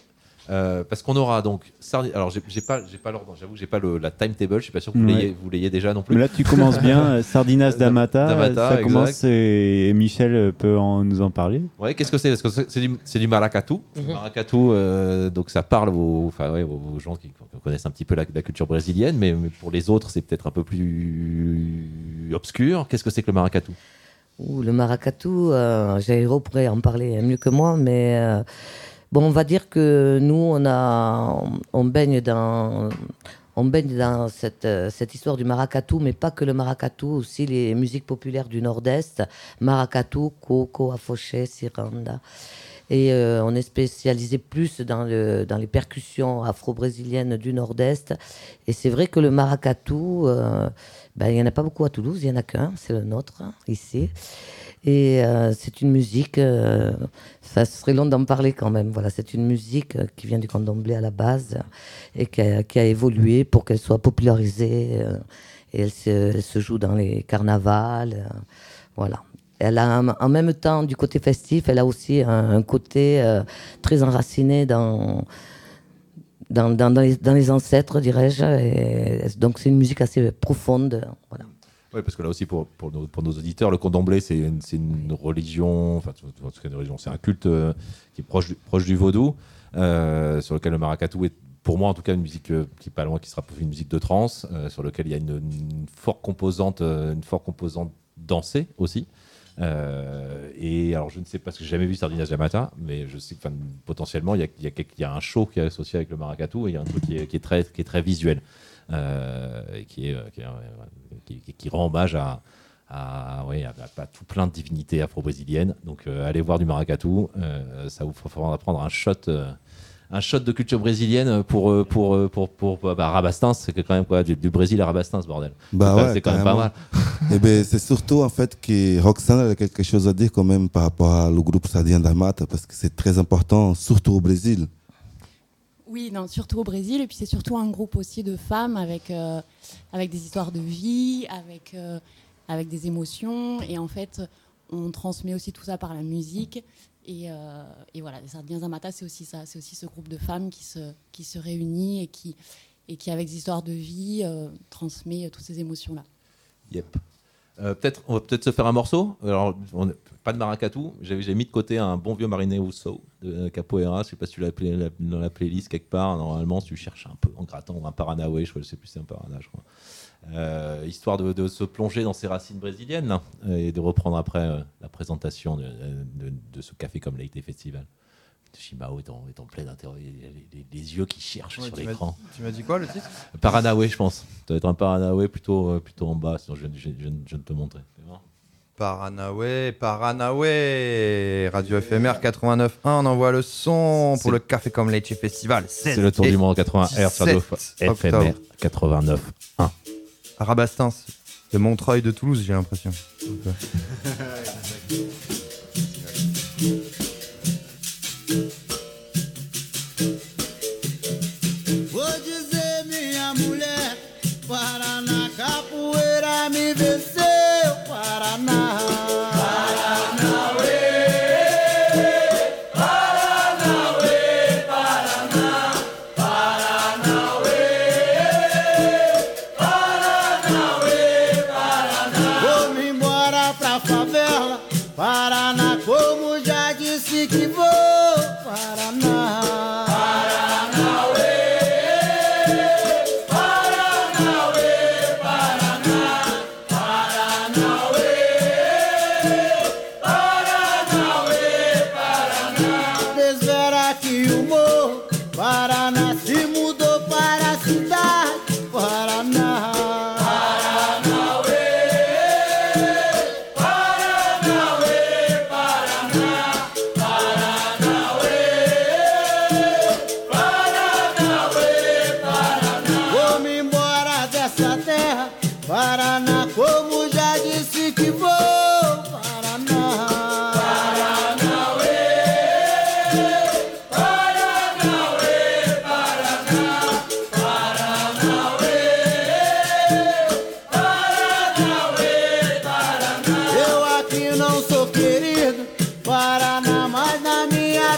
Euh, parce qu'on aura donc Sardi- alors j'ai j'ai pas j'ai pas l'ordre j'avoue j'ai pas le, la timetable je suis pas sûr que vous Ouais. l'ayez déjà non plus Mais là, tu commences bien. euh, Sardinas Damata, Damata, ça exact. commence et, Michel euh, peut en, nous en parler. Ouais, qu'est-ce que c'est? Parce que c'est du, c'est du maracatu. Maracatu, euh, donc ça parle aux, enfin, ouais, aux gens qui, connaissent un petit peu la, la culture brésilienne, mais, mais pour les autres, c'est peut-être un peu plus obscur. Qu'est-ce que c'est que le maracatu? Ouh, le maracatu, euh, Jairo pourrait en parler mieux que moi, mais euh, bon, on va dire que nous, on, a, on, baigne dans, on baigne dans cette, cette histoire du maracatu, mais pas que le maracatu, aussi les musiques populaires du Nord-Est, maracatu, coco, afoché, ciranda. Et euh, on est spécialisé plus dans, le, dans les percussions afro-brésiliennes du Nord-Est. Et c'est vrai que le maracatu, euh, ben, il n'y en a pas beaucoup à Toulouse, il n'y en a qu'un, c'est le nôtre, hein, ici. Et euh, c'est une musique, ça serait long d'en parler quand même. Voilà, c'est une musique euh, qui vient du candomblé à la base et qui a, évolué pour qu'elle soit popularisée. euh, et elle se, joue dans les carnavals. euh, voilà. Elle a en même temps, du côté festif, elle a aussi un, côté euh, très enraciné dans, dans, les, ancêtres, dirais-je. Donc c'est une musique assez profonde. Oui, parce que là aussi, pour, pour, nos, auditeurs, le candomblé, c'est une, une religion, enfin, en une religion, c'est un culte euh, qui est proche du, proche du vaudou, euh, sur lequel le maracatu est, pour moi, en tout cas, une musique euh, qui est pas loin, qui sera une musique de trance, sur lequel il y a une, forte composante, une forte composante dansée aussi. Et alors, je ne sais pas, parce que j'ai jamais vu Sardinas Yamata, mais je sais que potentiellement, il y, a, il, y a un show qui est associé avec le maracatu et il y a un truc qui est très, qui est très visuel. Euh, et qui, est, euh, qui, est, euh, qui- rend hommage à, à, ouais, à- à- tout plein de divinités afro-brésiliennes. Donc, allez voir du maracatu, ça vous fera prendre un shot. un shot de culture brésilienne pour pour pour pour, pour- bah, Rabastins, c'est quand même quoi du, du Brésil à Rabastins ce bordel. Bah C'est quand- ouais, c'est quand même pas mal. Eh ben, c'est surtout en fait que Roxane a quelque chose à dire quand même par rapport au groupe Sardien Damata parce que c'est très important, surtout au Brésil. Oui, non, surtout au Brésil. Et puis c'est surtout un groupe aussi de femmes avec, euh, avec des histoires de vie, avec, euh, avec des émotions. Et en fait, on transmet aussi tout ça par la musique. Et, euh, et voilà, les Sardiens Zamata, c'est aussi ça. C'est aussi ce groupe de femmes qui se, qui se réunit et qui, et qui avec des histoires de vie, euh, transmet toutes ces émotions-là. Yep. Euh, peut-être, on va peut-être se faire un morceau. Alors, pas de maracatu. J'ai, mis de côté un bon vieux Mariné Rousseau de Capoeira. Je sais pas si tu l'as appelé la- dans la playlist quelque part. Normalement, si tu cherches un peu en grattant un Paranaway, je ne sais plus si c'est un Parana, je crois. Euh, histoire de, se plonger dans ses racines brésiliennes là, et de reprendre après euh, la présentation de, ce café comme Leite Festival. Shimao est en, est en pleine interro- les, les- les yeux qui cherchent Ouais, sur l'écran. Tu m'as dit quoi le titre? Paranaway, je pense. Ça doit être un Paranaway plutôt, euh, plutôt en bas, sinon je, je, je, je ne peux montrer. Paranaway, Paranaway, Radio FMR 89.1, on envoie le son pour le Café comme Leche Festival. C'est le tour du monde 80 Hz, radio 17 FMR octobre. 89. À Rabastens, de Montreuil de Toulouse, j'ai l'impression. Vou dizer, minha mulher, Paraná, capoeira me venceu, mas na minha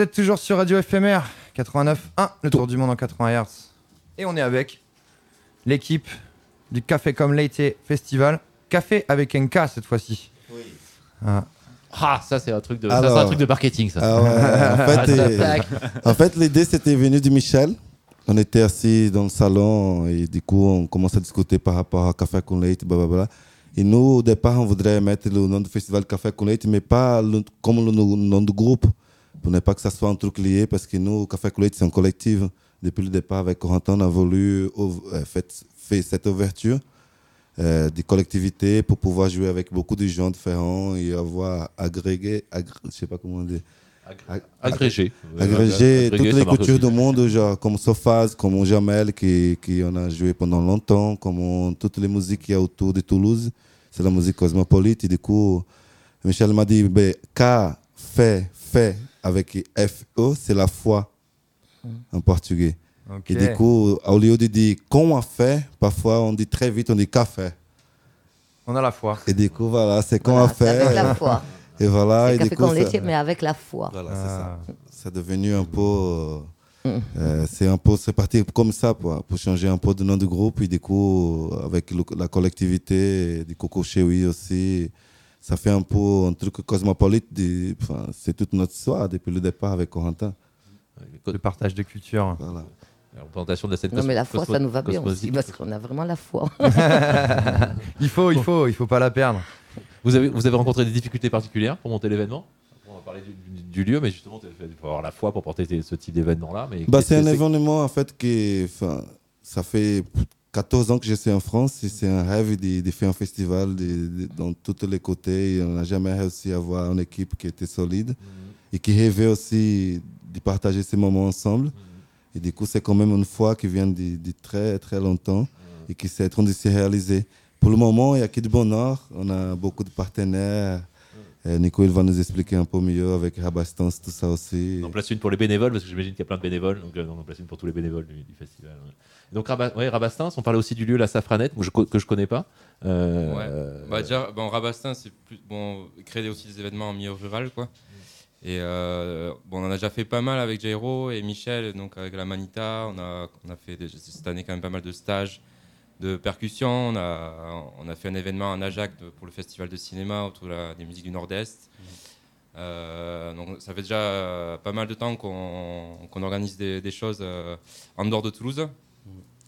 Vous êtes toujours sur Radio FMR 89.1, le tour du monde en 80 Hz. Et on est avec l'équipe du Café comme Leite Festival. Café avec un K cette fois-ci. Ah. Ah, ça c'est un truc de, ça, Alors- c'est un truc de marketing ça. Ah ouais, en fait, en l'idée c'était venu de Michel. On était assis dans le salon et du coup on commence à discuter par rapport à Café con Leite, blablabla. Et nous, au départ, on voudrait mettre le nom du festival Café con Leite, mais pas le- comme le nom du groupe, pour ne pas que ça soit un truc lié, parce que nous, Café con Leite, c'est un collectif. Depuis le départ, avec Corentin, on a voulu euh, fait, fait cette ouverture euh, des collectivités pour pouvoir jouer avec beaucoup de gens différents et avoir agrégé, agré- je sais pas comment dire, ag- Agrégé. agrégé Agrégé, toutes les cultures du monde, genre comme Sofaz, comme Jamel, qui, qui on a joué pendant longtemps, comme toutes les musiques qu'il y a autour de Toulouse. C'est la musique cosmopolite. Et du coup, Michel m'a dit, ben, K, fait, fait, avec F-E, c'est la foi en portugais. Ok. Et du coup, au lieu de dire qu'on a fait, parfois on dit très vite, on dit qu'a fait. On a la foi. Et du coup, voilà, c'est qu'on Voilà, a fait. avec la foi. Et voilà, C'est et du café coup, con ça- laitier, mais avec la foi. Voilà, c'est Ah. ça. C'est devenu un peu. euh, Mm. euh, c'est un peu, c'est parti comme ça pour, pour changer un peu de nom de groupe et du coup avec le- la collectivité du Coco Chewi aussi, ça fait un peu un truc cosmopolite. Enfin, c'est toute notre histoire depuis le départ avec Corentin. Le partage de culture. Voilà. La représentation de la scène Non, mais la foi, ça nous va bien aussi, parce qu'on a vraiment la foi. il faut, il faut, il faut pas la perdre. Vous avez, vous avez rencontré des difficultés particulières pour monter l'événement? On va parler du, du- du lieu, mais justement, il faut avoir la foi pour porter ce type d'événement-là. Mais Bah, c'est un événement en fait qui, enfin, ça fait 14 ans que je suis en France c'est un rêve de, de faire un festival dans tous les côtés. Et on n'a jamais réussi à avoir une équipe qui était solide et qui rêvait aussi de partager ces moments ensemble. Et du coup, c'est quand même une foi qui vient de, très très longtemps et qui s'est en de se réaliser. Pour le moment, il y a que du bonheur. On a beaucoup de partenaires. Euh, Nico, il va nous expliquer un peu mieux avec Rabastance, tout ça aussi. On en place une pour les bénévoles, parce que j'imagine qu'il y a plein de bénévoles, donc euh, on en place une pour tous les bénévoles du, du festival. ouais. Donc ouais, Rabastins, on parlait aussi du lieu La Safranette, que je, co- que je connais pas. Euh, Ouais. euh, Bah, déjà, bon, Rabastin, c'est plus bon, créer aussi des événements en milieu rural, quoi. Et euh, bon, on en a déjà fait pas mal avec Jairo et Michel, donc avec la Manita. On a, on a fait des- cette année quand même pas mal de stages de percussion. On a, on a fait un événement en Ajac de- pour le festival de cinéma autour de la- des musiques du Nord-Est. Euh, donc ça fait déjà pas mal de temps qu'on qu'on organise des, des choses euh, en dehors de Toulouse.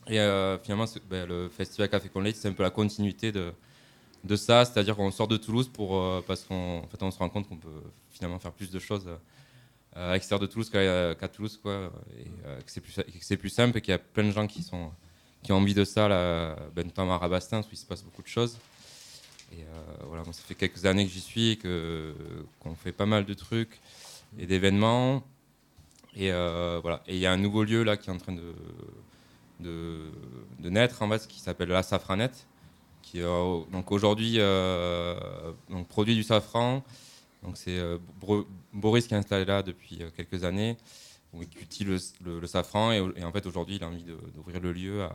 Et euh, finalement, ben, le festival Café Con Leite, c'est un peu la continuité de, de ça, c'est-à-dire qu'on sort de Toulouse pour, parce qu'on en fait, on se rend compte qu'on peut finalement faire plus de choses à l'extérieur de Toulouse qu'à Toulouse, quoi, et que c'est plus, que c'est plus simple et qu'il y a plein de gens qui, sont, qui ont envie de ça, là, ben, notamment à où il se passe beaucoup de choses. Euh, voilà, ça fait quelques années que j'y suis que, qu'on fait pas mal de trucs et d'événements. Et euh, voilà. Et il y a un nouveau lieu là qui est en train de, de, naître en fait, qui s'appelle la Safranette, qui euh, donc aujourd'hui donc produit du safran. Donc c'est Boris qui est installé là depuis quelques années, où il cultive le, le- le safran et, et en fait aujourd'hui il a envie d'ouvrir le lieu à,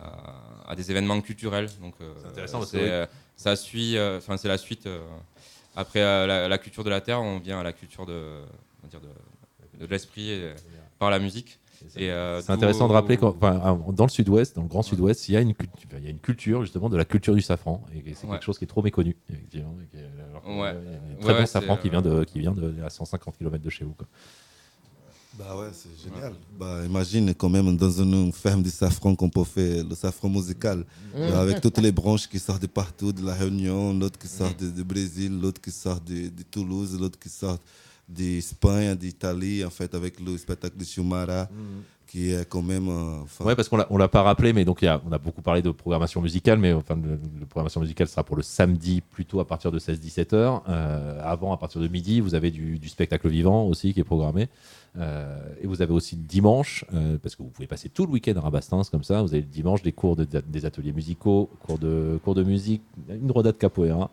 à- à des événements culturels. Donc euh, C'est intéressant parce que c'est, oui. euh, ça suit, euh, enfin c'est la suite. euh, après euh, la, la culture de la terre, on vient à la culture de, on va dire de, de l'esprit par la musique. Euh, C'est intéressant de rappeler qu'en- enfin, dans le sud-ouest, dans le grand sud-ouest, il y, a une cultu- il y a une culture justement de la culture du safran. Et c'est Ouais. quelque chose qui est trop méconnu. effectivement, et qui est- alors que, Ouais. il y a un Ouais, très bon ouais, safran qui vient, de, qui vient de, à 150 km de chez vous. quoi. Bah ouais, c'est génial. Bah, imagine quand même dans une ferme de safran qu'on peut faire le safran musical. Mm. Bah, avec toutes les branches qui sortent de partout, de la Réunion, l'autre qui sort de, de Brésil, l'autre qui sort de, de Toulouse, l'autre qui sort d'Espagne, d'Italie, en fait, avec le spectacle de Chumara, qui est quand même. euh, Ouais, parce qu'on on l'a pas rappelé, mais donc il y a, on a beaucoup parlé de programmation musicale, mais enfin, programmation musicale sera pour le samedi plutôt à partir de 16-17 heures. Euh, avant, à partir de midi, vous avez du, du spectacle vivant aussi qui est programmé. Euh, et vous avez aussi le dimanche, euh, parce que vous pouvez passer tout le week-end à Rabastins comme ça. Vous avez le dimanche des cours de, des ateliers musicaux, cours de, cours de musique, une roda de capoeira.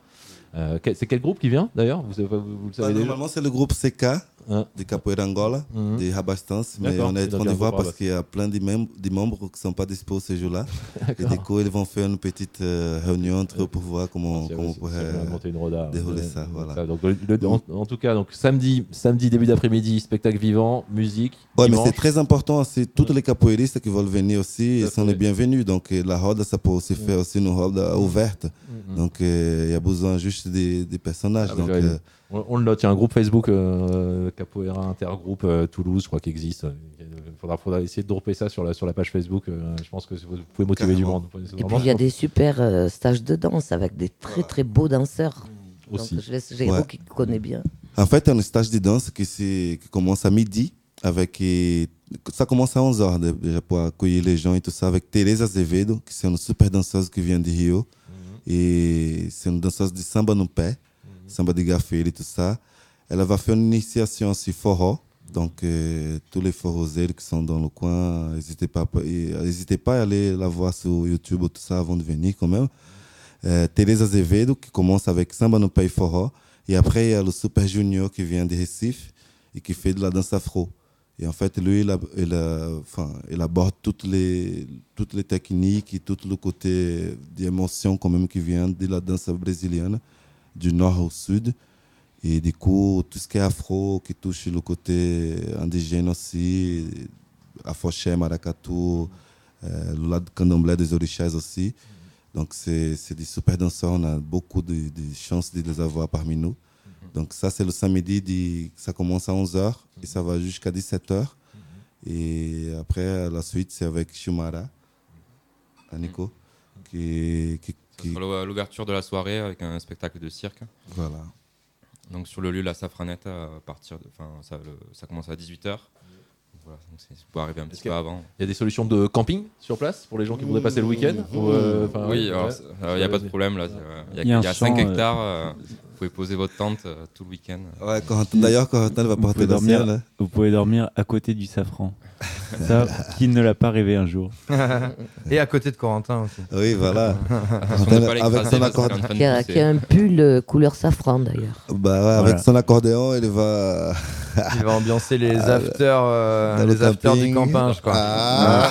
Euh, c'est quel groupe qui vient d'ailleurs? Vous, avez- vous, vous le bah, savez normalement, c'est le groupe CK Hein? De Capoeira Angola, de Rabastans, mais on est en voir parce qu'il y a plein de, mem- de membres qui ne sont pas dispo ce jour-là. et du coup, ils vont faire une petite euh, réunion entre eux pour voir comment, on pourrait une roda, dérouler ouais, ça. Voilà. ça, donc, le- le- en, en tout cas, donc samedi, samedi début d'après-midi, spectacle vivant, musique. Ouais, mais c'est très important. C'est tous les capoeiristes qui veulent venir aussi. Ils sont les bienvenus. Donc, euh, la roda, ça peut aussi faire aussi une roda ouverte. Mhm. Donc, euh, il y a besoin juste des, des personnages. Ah, donc, on, on le note, il y a un groupe Facebook euh, Capoeira Intergroupe euh, Toulouse, je crois qu'il existe. Il faudra, faudra essayer de dropper ça sur la, sur la page Facebook. euh, je pense que vous pouvez motiver du monde. Et puis il y a des super euh, stages de danse avec des très très beaux danseurs. Aussi. Donc je laisse Géraud Ouais. qui connaît bien. En fait, un stage de danse qui, qui commence à midi. Avec, ça commence à 11h déjà pour accueillir les gens et tout ça. Avec Teresa Azevedo, qui c'est une super danseuse qui vient de Rio. Et c'est une danseuse de samba no pé, samba et tout ça. Elle va faire une initiation sur Foro. Donc, euh, tous les forosels qui sont dans le coin, n'hésitez pas, euh, n'hésitez pas à aller la voir sur YouTube ou tout ça avant de venir quand même. Euh, Teresa Azevedo, qui commence avec Samba no Pai Forró. Et après, il y a le Super Junior qui vient de Recife et qui fait de la danse afro. Et en fait, lui, il aborde toutes les, toutes les techniques et tout le côté d'émotion quand même qui vient de la danse brésilienne, du nord au sud. Et du coup, tout ce qui est afro, qui touche le côté indigène aussi, afoxé, maracatu, euh, le lado candomblé des orixás aussi. Donc, c'est des super danseurs. On a beaucoup de, chances de les avoir parmi nous. Donc, ça, c'est le samedi. ça commence à 11h et ça va jusqu'à 17h. Et après, la suite, c'est avec Shumara, qui, qui, Ça qui- sera l'ou- l'ouverture de la soirée avec un spectacle de cirque. Voilà. Donc sur le lieu La Safranette, à partir de, enfin, ça, le- ça commence à 18h. Voilà, donc peut arriver un petit peu avant. Il y a des solutions de camping sur place pour les gens qui voudraient passer le week-end Ou, euh, oui, ouais. euh, il n'y a pas de problème là. euh, Il y a, y a un il y a champ, 5 euh, hectares. euh, pouvez poser votre tente euh, tout le week-end. Ouais, d'ailleurs, Corentin va porter dormir, hein. vous pouvez dormir à côté du safran. Ça, qui ne l'a pas rêvé un jour Et à côté de Corentin aussi. Oui, voilà. Avec son parce accord- qu'il est en train de Qui a, pousser. qui a un pull euh, couleur safran d'ailleurs. Bah ouais, Voilà. avec son accordéon, il va. Il va ambiancer les afters, euh, le les afters du camping. je crois. Ah.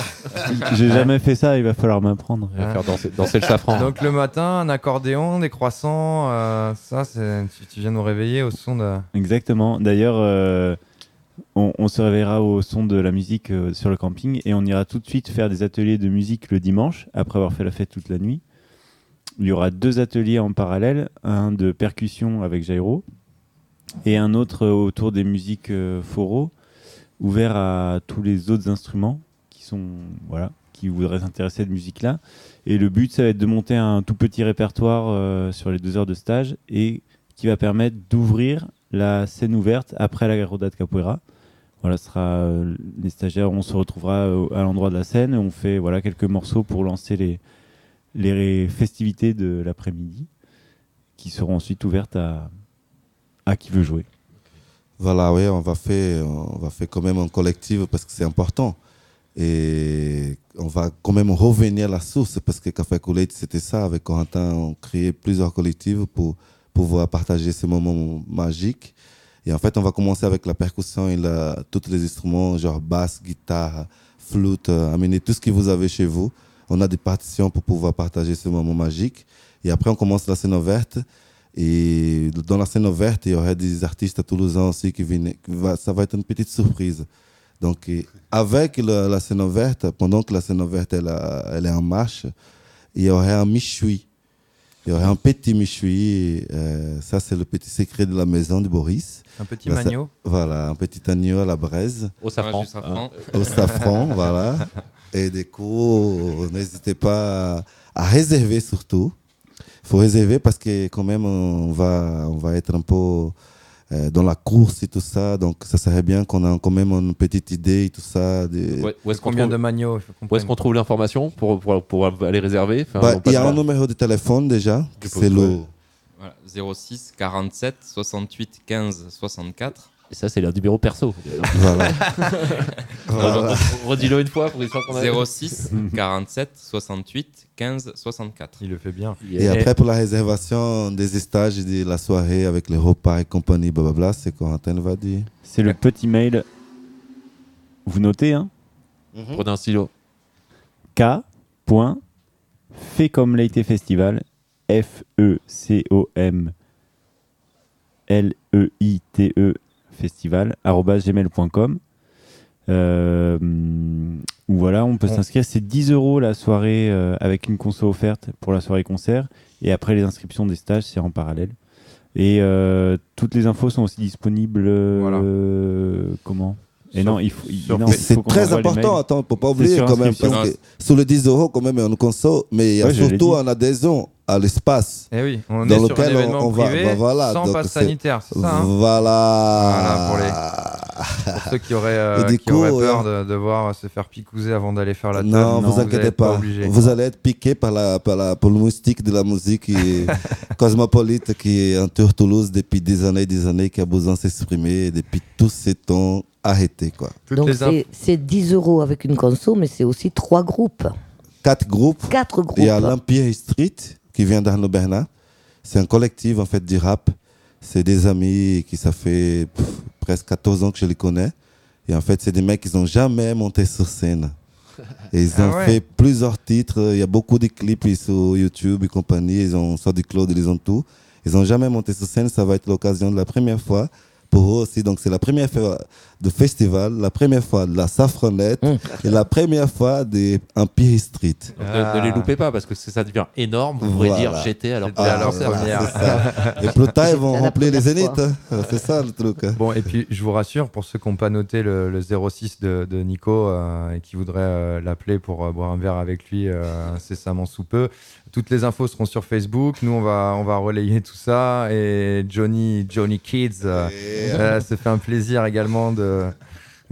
J'ai jamais fait ça, il va falloir m'apprendre. Il va faire danser, danser le safran. Donc le matin, un accordéon, des croissants, euh, ça, c'est, tu, tu viens nous réveiller au son de. Exactement. D'ailleurs, euh, on, se réveillera au son de la musique euh, sur le camping et on ira tout de suite faire des ateliers de musique le dimanche, après avoir fait la fête toute la nuit. Il y aura deux ateliers en parallèle, un de percussion avec Jairo et un autre euh, autour des musiques euh, foro, ouvert à tous les autres instruments qui sont voilà, qui voudraient s'intéresser à cette musique-là. Et le but, ça va être de monter un tout petit répertoire euh, sur les deux heures de stage et qui va permettre d'ouvrir la scène ouverte après la Roda de Capoeira. Voilà, ce sera euh, les stagiaires, on se retrouvera euh, à l'endroit de la scène on fait voilà quelques morceaux pour lancer les festivités de l'après-midi qui seront ensuite ouvertes à à qui veut jouer. Voilà, oui, on va faire, on va faire quand même un collectif parce que c'est important. Et on va quand même revenir à la source parce que Café Colette, c'était ça. Avec Corentin, on créait plusieurs collectifs pour pouvoir partager ces moments magiques. Et en fait, on va commencer avec la percussion et la, tous les instruments, genre basse, guitare, flûte, euh, amener tout ce que vous avez chez vous. On a des partitions pour pouvoir partager ce moment magique. Et après, on commence la scène ouverte. Et dans la scène ouverte, il y aurait des artistes toulousains aussi qui viennent. ça va être une petite surprise. Donc, avec le- la scène ouverte, pendant que la scène ouverte elle, elle est en marche, il y aurait un michui. Il y aurait un petit michui. euh, ça, c'est le petit secret de la maison de Boris. Un petit Bah, ça- magno. Voilà, un petit agneau à la braise, Au safran. Safran. au safran, voilà. Et du coup, n'hésitez pas à, à réserver surtout. Il faut réserver parce que quand même, on va, on va être un peu euh, dans la course et tout ça. Donc, ça serait bien qu'on ait quand même une petite idée et tout ça. Ouais, où est-ce qu'on trouve, de qu'on où est-ce qu'on trouve l'information pour, pour, pour aller réserver Enfin, Bah, il y a un numéro de téléphone déjà. C'est le. Voilà, 06 47 68 15 64. Et ça, c'est le numéro perso. Voilà. Alors, Redis-le une fois pour histoire qu'on a. 06 47 68 15 64. Il le fait bien. Et après, pour la réservation des stages et de la soirée avec les repas et compagnie, blablabla, c'est Corentin va dire. C'est le petit mail. Vous notez, hein? Prenez un stylo. K. point, Fait comme l'été festival. F-E-C-O-M L-E-I-T-E festival. arobase gmail.com. Euh, où voilà, on peut s'inscrire. C'est 10 euros la soirée euh, avec une conso offerte pour la soirée concert. Et après, les inscriptions des stages, c'est en parallèle. Et euh, toutes les infos sont aussi disponibles. euh, comment? Et Sur- non, il faut, sur C'est très les important, attends, faut pas oublier sur quand même, parce que sous les 10 euros, quand même, il y a une conso, mais il y a surtout une adhésion à l'espace. Eh oui, on Dans est sur lequel un on- on va- privé bah voilà, sans donc passe sanitaire, c'est ça hein Voilà. Voilà, pour Pour ceux qui auraient, euh, qui coup, auraient ouais. peur de devoir se faire picouser avant d'aller faire la teuf, Non, vous inquiétez pas. Vous allez être piqué par, la, par, la, par le moustique de la musique et cosmopolite qui entoure Toulouse depuis des années et des années, qui a besoin de s'exprimer depuis tous ces temps arrêté. Quoi. Donc c'est- c'est 10 euros avec une conso, mais c'est aussi trois groupes. Quatre groupes. Quatre Il y a groupes. l'Empire Street qui vient d'Arnaud Bernard. C'est un collectif en fait du rap. C'est des amis qui ça fait pff, presque 14 ans que je les connais. Et en fait, c'est des mecs qui n'ont jamais monté sur scène. Et ils Ah ont ouais. fait plusieurs titres. Il y a beaucoup de clips sur YouTube et compagnie. Ils ont sorti Claude, ils ont tout. Ils n'ont jamais monté sur scène. Ça va être l'occasion de la première fois pour eux aussi. Donc, c'est la première fois de festival, la première fois de la Safranette et la première fois de Empire Street. Ne, ne les loupez pas parce que ça devient énorme. Vous pourrez Voilà. dire j'étais à leur C'était à leur première. Ça. Et plus tard, ils vont remplir les zéniths. hein. C'est ça le truc. hein. Bon, et puis je vous rassure, pour ceux qui n'ont pas noté le, le 06 de, de Nico euh, et qui voudraient euh, l'appeler pour euh, boire un verre avec lui euh, incessamment sous peu, toutes les infos seront sur Facebook. Nous, on va, on va relayer tout ça. Et Johnny, Johnny Kids euh, euh, se fait un plaisir également de.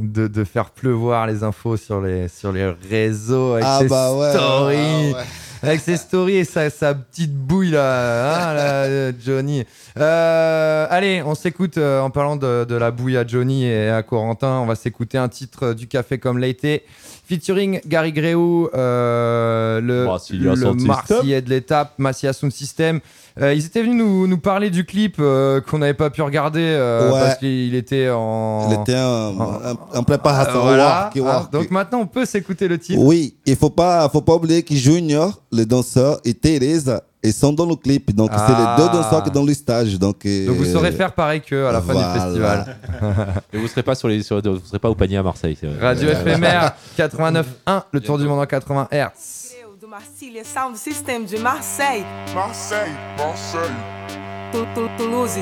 De, de faire pleuvoir les infos sur les, sur les réseaux avec Ah ses bah ouais, stories. ah ouais. Avec ses stories et sa, sa petite bouille là, hein, là, Johnny. Euh, allez, on s'écoute euh, en parlant de, de la bouille à Johnny et à Corentin. On va s'écouter un titre du Café comme l'été, featuring Gary Gréou, euh, le, Massilia le Marseillais de l'étape, Massia Sound System. Euh, ils étaient venus nous, nous parler du clip euh, qu'on n'avait pas pu regarder euh, Ouais. parce qu'il était en. Il était en, en- en préparation. Euh, voilà. work, Ah, donc maintenant, on peut s'écouter le titre. Oui, il faut pas, faut pas oublier que Junior, le danseur, et Teresa, ils sont dans le clip. Donc, c'est les deux danseurs qui sont dans le stage. Donc, euh, Donc vous saurez faire pareil qu'eux à la fin voilà. du festival. Et vous serez pas sur les, sur- vous serez pas au panier à Marseille. c'est vrai. Radio éphémère 89.1, le tour du monde en 80 Hz. Marcília Sound System de Marseille. Marseille, Marseille. Toulouse.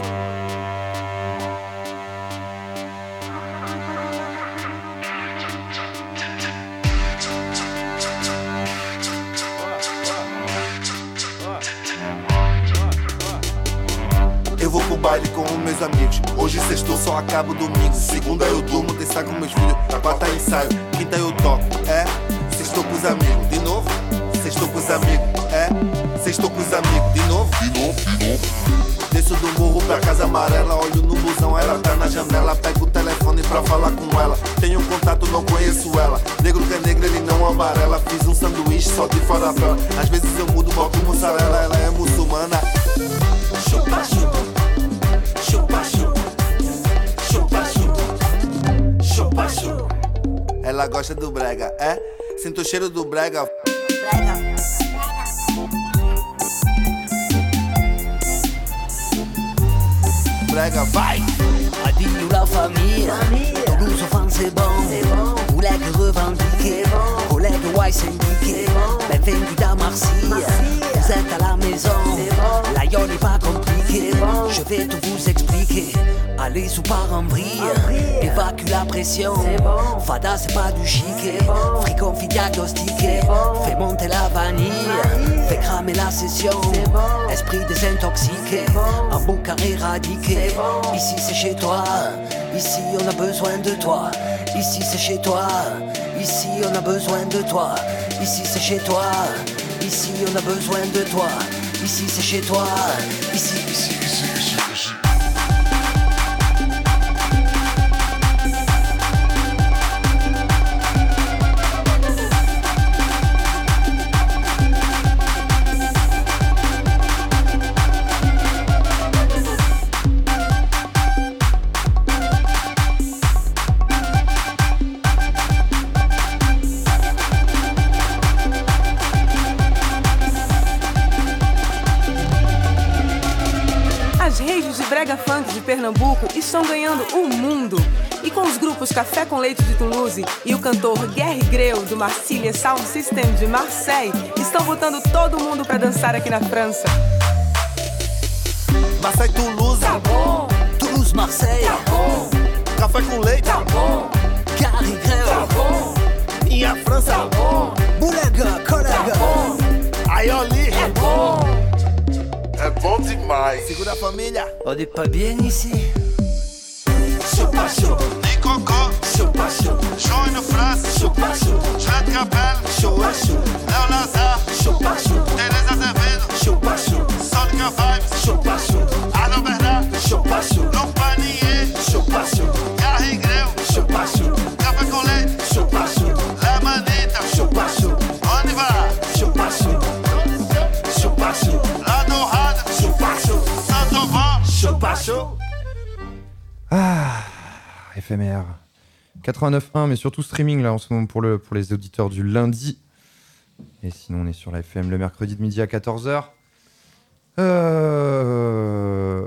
Baile com os meus amigos. Hoje sextou, só acabo domingo. Segunda eu durmo, terça com meus filhos. Quarta ensaio, quinta eu toco. É, sextou com os amigos. De novo, sextou com os amigos. É, sextou com os amigos. De novo, de novo, de novo. Desço do morro pra casa amarela, olho no busão, ela tá na janela. Pego o telefone pra falar com ela. Tenho contato, não conheço ela. Negro que é negro, ele não amarela. Fiz um sanduíche só de farofela. Às vezes eu mudo, boto mussarela. Ela é muçulmana. Chupa. Chupa, Ela gosta do brega, é? Sinto o cheiro do brega. Brega, vai! Adieu la famille, Toulouse fan c'est bon, collègues revendiqués, collègues ouais syndiqués, bienvenue à Marseille, vous êtes à la maison, n'est pas compliqué, je vais tout vous expliquer, allez sous par en vrille, évacue la pression, Fada c'est pas du chiquet, fricon fit diagnostiqué, fais monter la vanille, fais cramer la session, esprit désintoxiqué, un bon carré radiqué, ici c'est chez toi, ici on a besoin de toi, ici c'est chez toi, ici on a besoin de toi, ici c'est chez toi, ici on a besoin de toi, ici c'est chez toi, ici, ici, Pernambuco estão ganhando o mundo. E com os grupos Café com Leite de Toulouse e o cantor Gary Greu do Marcília Sound System de Marseille estão botando todo mundo pra dançar aqui na França. Marseille, Toulouse. Tá bom. Toulouse, Marseille. Tá bom. Café com leite. Tá bom. Gary Greu. Tá bom. Minha França. Tá bom. Bolega, colega. Tá bom. Aioli. É bom. É bom demais. Segura a família. On n'est pas bien ici. Chupa, pas chaud. Ni coco, Chaud pas chaud. chaud une place, Chaud pas chaud. je te rappelle, Chaud à chaud. Léo Lazare, Chaud pas chaud. Thérèse Azevedo, Chaud pas chaud. Sonica Vibes, Chaud pas chaud. Allo Bernard, pas chaud. Compagnie, Chaud pas Chaud. Ah, éphémère. 89.1, mais surtout streaming là en ce moment pour, le, pour les auditeurs du lundi. Et sinon, on est sur la FM le mercredi de midi à 14h. Euh...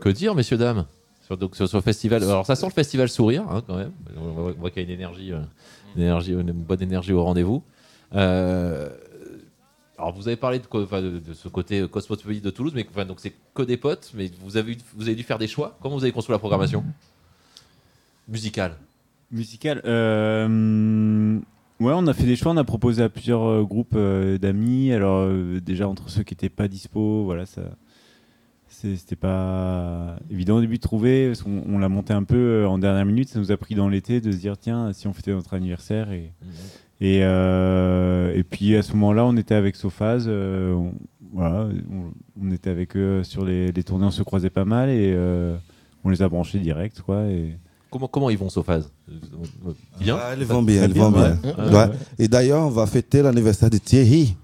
Que dire, messieurs, dames? Sur, donc, sur, sur le festival. Alors, ça sent le festival sourire, hein, quand même. On voit, qu'il y a une énergie, euh, une, énergie, une bonne énergie au rendez-vous. Euh, alors, vous avez parlé de, co- enfin, de, de ce côté cosmopolite de Toulouse, mais enfin, donc c'est que des potes, mais vous avez, vous avez dû faire des choix. Comment vous avez construit la programmation? Musicale Musical. euh, ouais, on a fait des choix. On a proposé à plusieurs euh, groupes euh, d'amis. Alors euh, déjà entre ceux qui n'étaient pas dispo, voilà, ça, c'était pas évident au début de trouver. parce qu'on- on l'a monté un peu euh, en dernière minute. Ça nous a pris dans l'été de se dire tiens, si on fêtait notre anniversaire et et, euh, et puis à ce moment-là, on était avec Sophaz. euh, on, voilà, on, on était avec eux sur les, les tournées. On se croisait pas mal et euh, on les a branchés direct, quoi. Et Comment, comment ils vont, Sophaz? Bien? Ah, ils vont bien, ils vont bien. ouais. Ouais. Ouais. Et d'ailleurs, on va fêter l'anniversaire de Thierry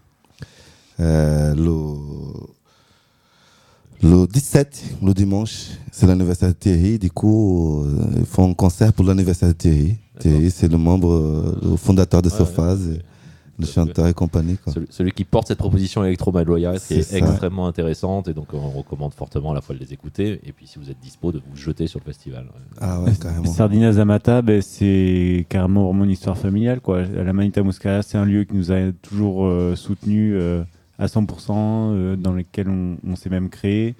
euh, le, le 17, le dimanche. C'est l'anniversaire de Thierry. Du coup, ils font un concert pour l'anniversaire de Thierry. Thierry, c'est le membre, euh, le fondateur de Ouais, Sophaz, et le chanteur et compagnie. Quoi. Celui, celui qui porte cette proposition Electro Maloya, qui C'est est ça. extrêmement intéressante, et donc on recommande fortement à la fois de les écouter, et puis si vous êtes dispo, de vous jeter sur le festival. Ah ouais, carrément. Sardina Zamata, ben, c'est carrément vraiment une histoire familiale. Quoi. La Manita Muscara, c'est un lieu qui nous a toujours euh, soutenus euh, à 100%, euh, dans lequel on, on s'est même créé.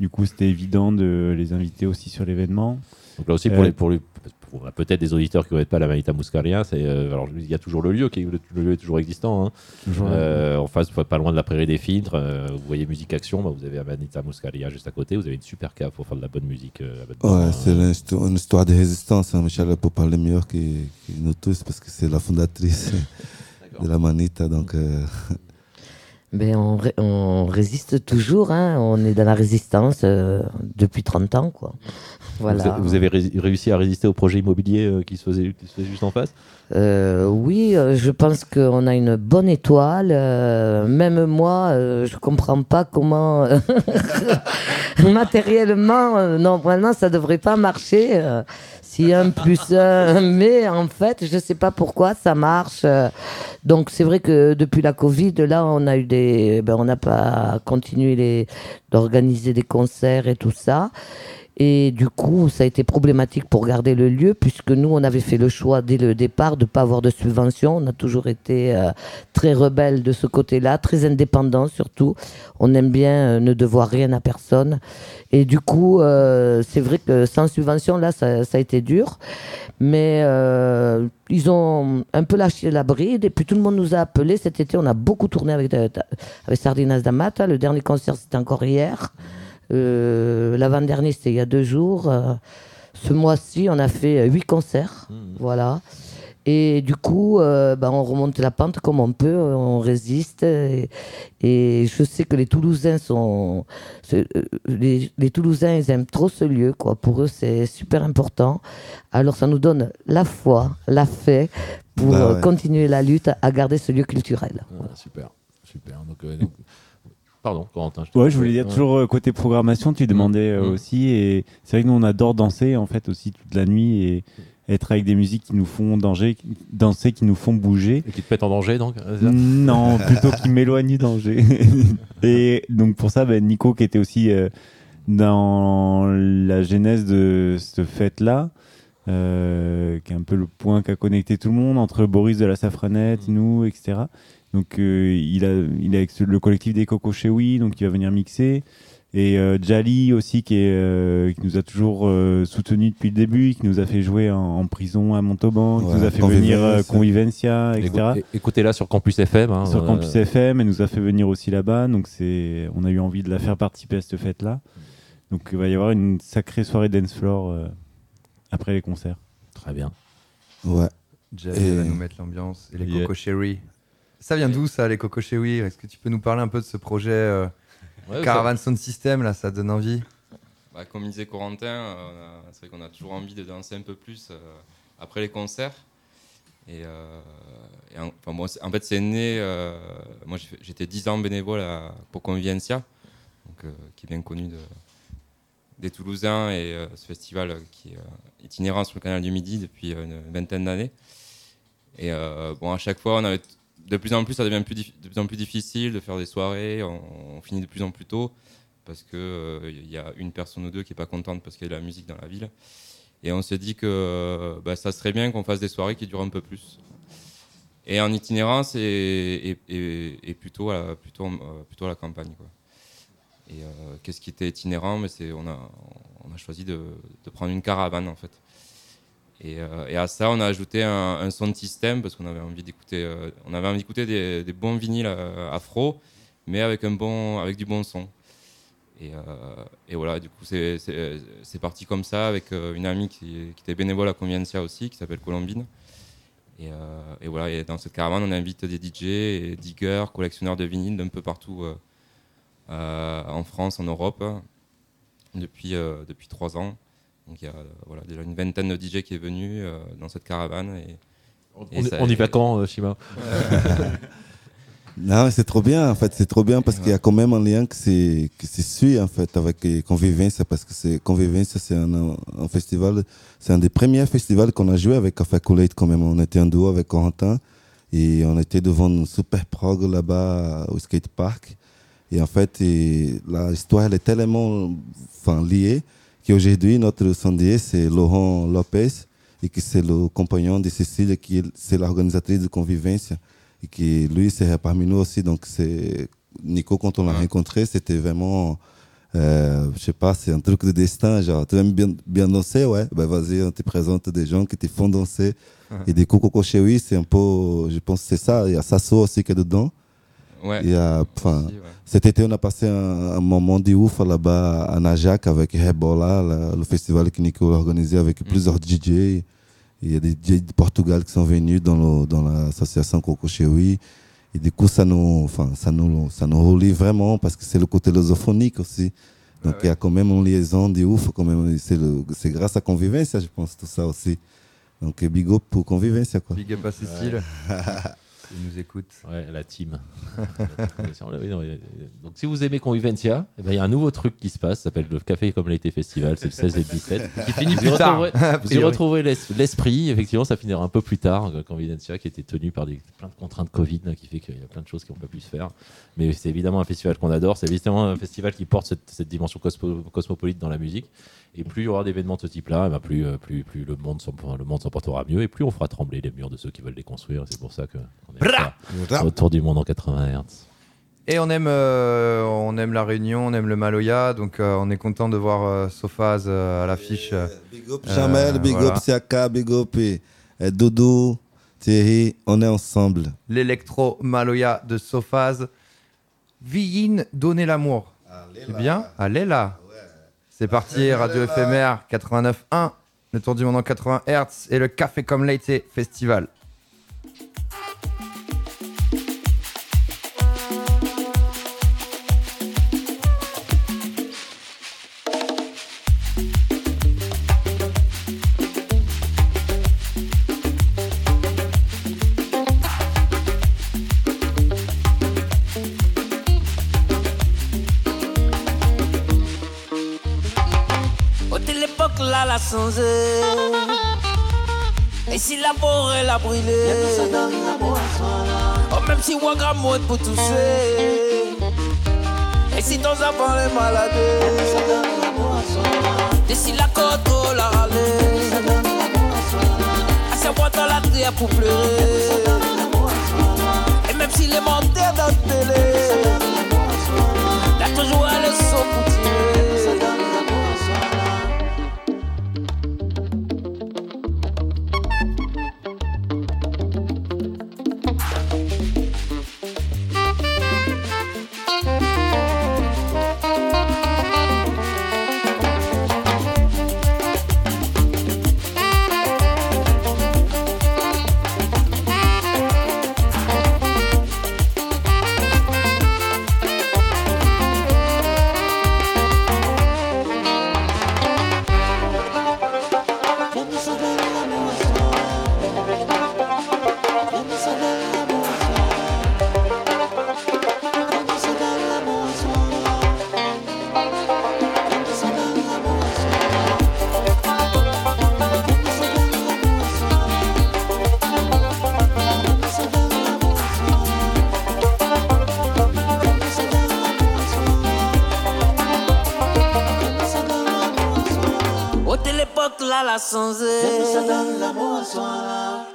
Du coup, c'était évident de les inviter aussi sur l'événement. Donc là aussi, pour Euh, les, pour les- pour- on a peut-être des auditeurs qui ne connaissent pas la Manita Muscaria, c'est euh, alors il y a toujours le lieu, qui est- le, le lieu est toujours existant. hein. Toujours, Euh, en face, pas loin de la prairie des filtres, euh, vous voyez Musique Action, bah, vous avez la Manita Muscaria juste à côté, vous avez une super cave pour faire de la bonne musique. euh, Ouais, bord, c'est une, histo- une histoire de résistance. Hein. Michel peut parler mieux que, que nous tous parce que c'est la fondatrice de la Manita. Donc, euh, Ben, on, ré- on résiste toujours, hein. on est dans la résistance euh, depuis 30 ans. Quoi. Voilà. Vous, avez ré- réussi à résister au projet immobilier euh, qui, se faisait, qui se faisait juste en face? Euh, oui, euh, je pense qu'on a une bonne étoile. euh, même moi, euh, je comprends pas comment matériellement, euh, normalement, ça devrait pas marcher. si un plus un, mais en fait, je sais pas pourquoi ça marche. donc c'est vrai que depuis la Covid, là, on a eu des, ben, on n'a pas continué d'organiser des concerts et tout ça. Et du coup, ça a été problématique pour garder le lieu, puisque nous, on avait fait le choix dès le départ de ne pas avoir de subvention. On a toujours été euh, très rebelles de ce côté-là, très indépendants surtout. On aime bien euh, ne devoir rien à personne. Et du coup, euh, c'est vrai que sans subvention, là, ça, ça a été dur. Mais euh, ils ont un peu lâché la bride. Et puis tout le monde nous a appelés. Cet été, on a beaucoup tourné avec, euh, avec Sardinas Damata. Le dernier concert, c'était encore hier. Euh, L'avant-dernier, c'était il y a deux jours. Euh, ce mois-ci, on a fait huit concerts. Voilà. Et du coup, euh, bah, on remonte la pente comme on peut, on résiste. Et, et je sais que les Toulousains sont. Les, les Toulousains, ils aiment trop ce lieu. Quoi. Pour eux, c'est super important. Alors, ça nous donne la foi, la fait pour Bah ouais. continuer la lutte à garder ce lieu culturel. Ah, super, super. Donc, euh, donc- Pardon, Corentin. Ouais, je voulais dire toujours euh, côté programmation, tu demandais euh, Mm. aussi, et c'est vrai que nous on adore danser en fait aussi toute la nuit et être avec des musiques qui nous font danger, danser, qui nous font bouger. Et qui te mettent en danger donc c'est ça Non, plutôt qui m'éloignent du danger. et donc pour ça, ben, Nico qui était aussi euh, dans la genèse de cette fête-là, euh, qui est un peu le point qui a connecté tout le monde entre Boris de la Safranette, nous, etc. Donc euh, il, a, il est avec le collectif des Coco Chewy, donc il va venir mixer. Et euh, Jali aussi, qui, est, euh, qui nous a toujours euh, soutenu depuis le début, qui nous a fait jouer en, en prison à Montauban, qui Ouais, nous a fait venir euh, Convivencia. Etc. Écoute- Écoutez-la sur Campus FM. hein, Sur euh, Campus FM, elle nous a fait venir aussi là-bas, donc c'est, on a eu envie de la faire participer à cette fête-là. Donc il va y avoir une sacrée soirée dance floor euh, après les concerts. Très bien. Ouais. Et- va nous mettre l'ambiance et les Yeah. Coco Cherry. Ça vient d'où ça, les Coco Cherry Est-ce que tu peux nous parler un peu de ce projet euh, Ouais, Caravan Sound System là Ça donne envie? Bah, comme disait Corentin, euh, c'est vrai qu'on a toujours envie de danser un peu plus euh, après les concerts. Et, euh, et en, enfin, moi, en fait, c'est né. moi, j'étais 10 ans bénévole à- pour Convivencia, donc, qui est bien connu de- des Toulousains, et ce festival qui est itinérant sur le canal du Midi depuis une vingtaine d'années. Et bon, à chaque fois, on avait de plus en plus, ça devient plus de plus en plus difficile de faire des soirées. On, finit de plus en plus tôt parce que euh, y a une personne ou deux qui est pas contente parce qu'il y a de la musique dans la ville. Et on s'est dit que bah, ça serait bien qu'on fasse des soirées qui durent un peu plus. Et en itinérance et, plutôt, à, la- plutôt, euh, plutôt la campagne. Et euh, qu'est-ce qui était itinérant? Mais c'est on a, on a choisi de, de prendre une caravane en fait. Et, euh, et à ça, on a ajouté un, un son de système parce qu'on avait envie d'écouter, euh, on avait envie d'écouter des, bons vinyles euh, afro, mais avec un bon, avec du bon son. Et, voilà, du coup, c'est- parti comme ça avec une amie qui, était bénévole à Conviencia aussi, qui s'appelle Colombine. Et, voilà, et dans cette caravane, on invite des DJ, et diggers, collectionneurs de vinyles d'un peu partout en France, en Europe, depuis, depuis trois ans. Donc il y a voilà, déjà une vingtaine de DJ qui est venue euh, dans cette caravane. Et, On, et y- ça- on y va quand, euh, Shima Non, mais c'est trop bien, en fait, c'est trop bien parce qu'il y a quand même un lien que c'est que c'est suit en fait avec Convivencia parce que c'est Convivencia, c'est un, un festival, c'est un des premiers festivals qu'on a joué avec Café Colette quand même. On était en duo avec Corentin et on était devant une super prog là-bas au skate park. Et en fait, et la histoire elle est tellement enfin, liée qu'aujourd'hui notre sondier c'est Laurent Lopez et que c'est le compagnon de Cécile qui est- c'est l'organisatrice de Convivencia et qui lui c'est parmi nous aussi. Donc c'est Nico quand on l'a rencontré c'était vraiment euh, je sais pas c'est un truc de destin genre tu aimes bien, bien danser ouais. Ben vas-y on te présente des gens qui te font danser. Et des Coco oui c'est un peu je pense que c'est ça il y a Sasso aussi qui est dedans Ouais. Aussi, ouais. cet été on a passé un, un moment de ouf là-bas à Najac avec Hebola la- le festival que Nico a organisé avec plusieurs DJ il y a des DJ de Portugal qui sont venus dans, le- dans l'association Coco Chewi. Et du coup, ça nous, enfin, ça nous, ça nous relie vraiment parce que c'est le côté lusophonique aussi. Donc, il y a quand même une liaison de ouf. Quand même, c'est, le, c'est grâce à Convivencia, je pense, tout ça aussi. Donc, big up pour Convivencia. Quoi. Big up à Cécile. Il nous écoute. Ouais, la team. Donc, si vous aimez Convivencia, eh ben, il y a un nouveau truc qui se passe, ça s'appelle le Café comme l'été festival, c'est le 16 et le 17. Qui finit plus tard, retrouverez- Vous y retrouverez l'es- l'esprit, effectivement, ça finira un peu plus tard. euh, Convivencia qui était tenu par des, plein de contraintes Covid, là, qui fait qu'il y a plein de choses qui n'ont pas pu se faire. Mais c'est évidemment un festival qu'on adore, c'est évidemment un festival qui porte cette, cette dimension cosmo- cosmopolite dans la musique. Et plus il y aura d'événements de ce type-là, eh ben, plus, euh, plus, plus le monde s'en le monde s'en portera mieux et plus on fera trembler les murs de ceux qui veulent les construire. C'est pour ça que qu'on est autour du monde en 80 Hz. Et on aime, euh, on aime la Réunion, on aime le Maloya, donc euh, on est content de voir euh, Sofaz euh, à l'affiche. Big up Jamel, big voilà. up Siaka, big up et, et Doudou, Thierry, on est ensemble. L'électro Maloya de Sofaz. Viyin, donner l'amour. C'est bien Allez là. C'est parti, Radio éphémère 89.1, le tour du monde en 80 Hz et le Café comme l'été festival. L'époque là l'a changé. Et si la forêt l'a brûlé Oh même si Wagram mode pour toucher. Et si ton enfant est malade. Et si la côte l'a râlé. À sa boîte dans la terre pour pleurer. Et même si les montées dans la télé T'as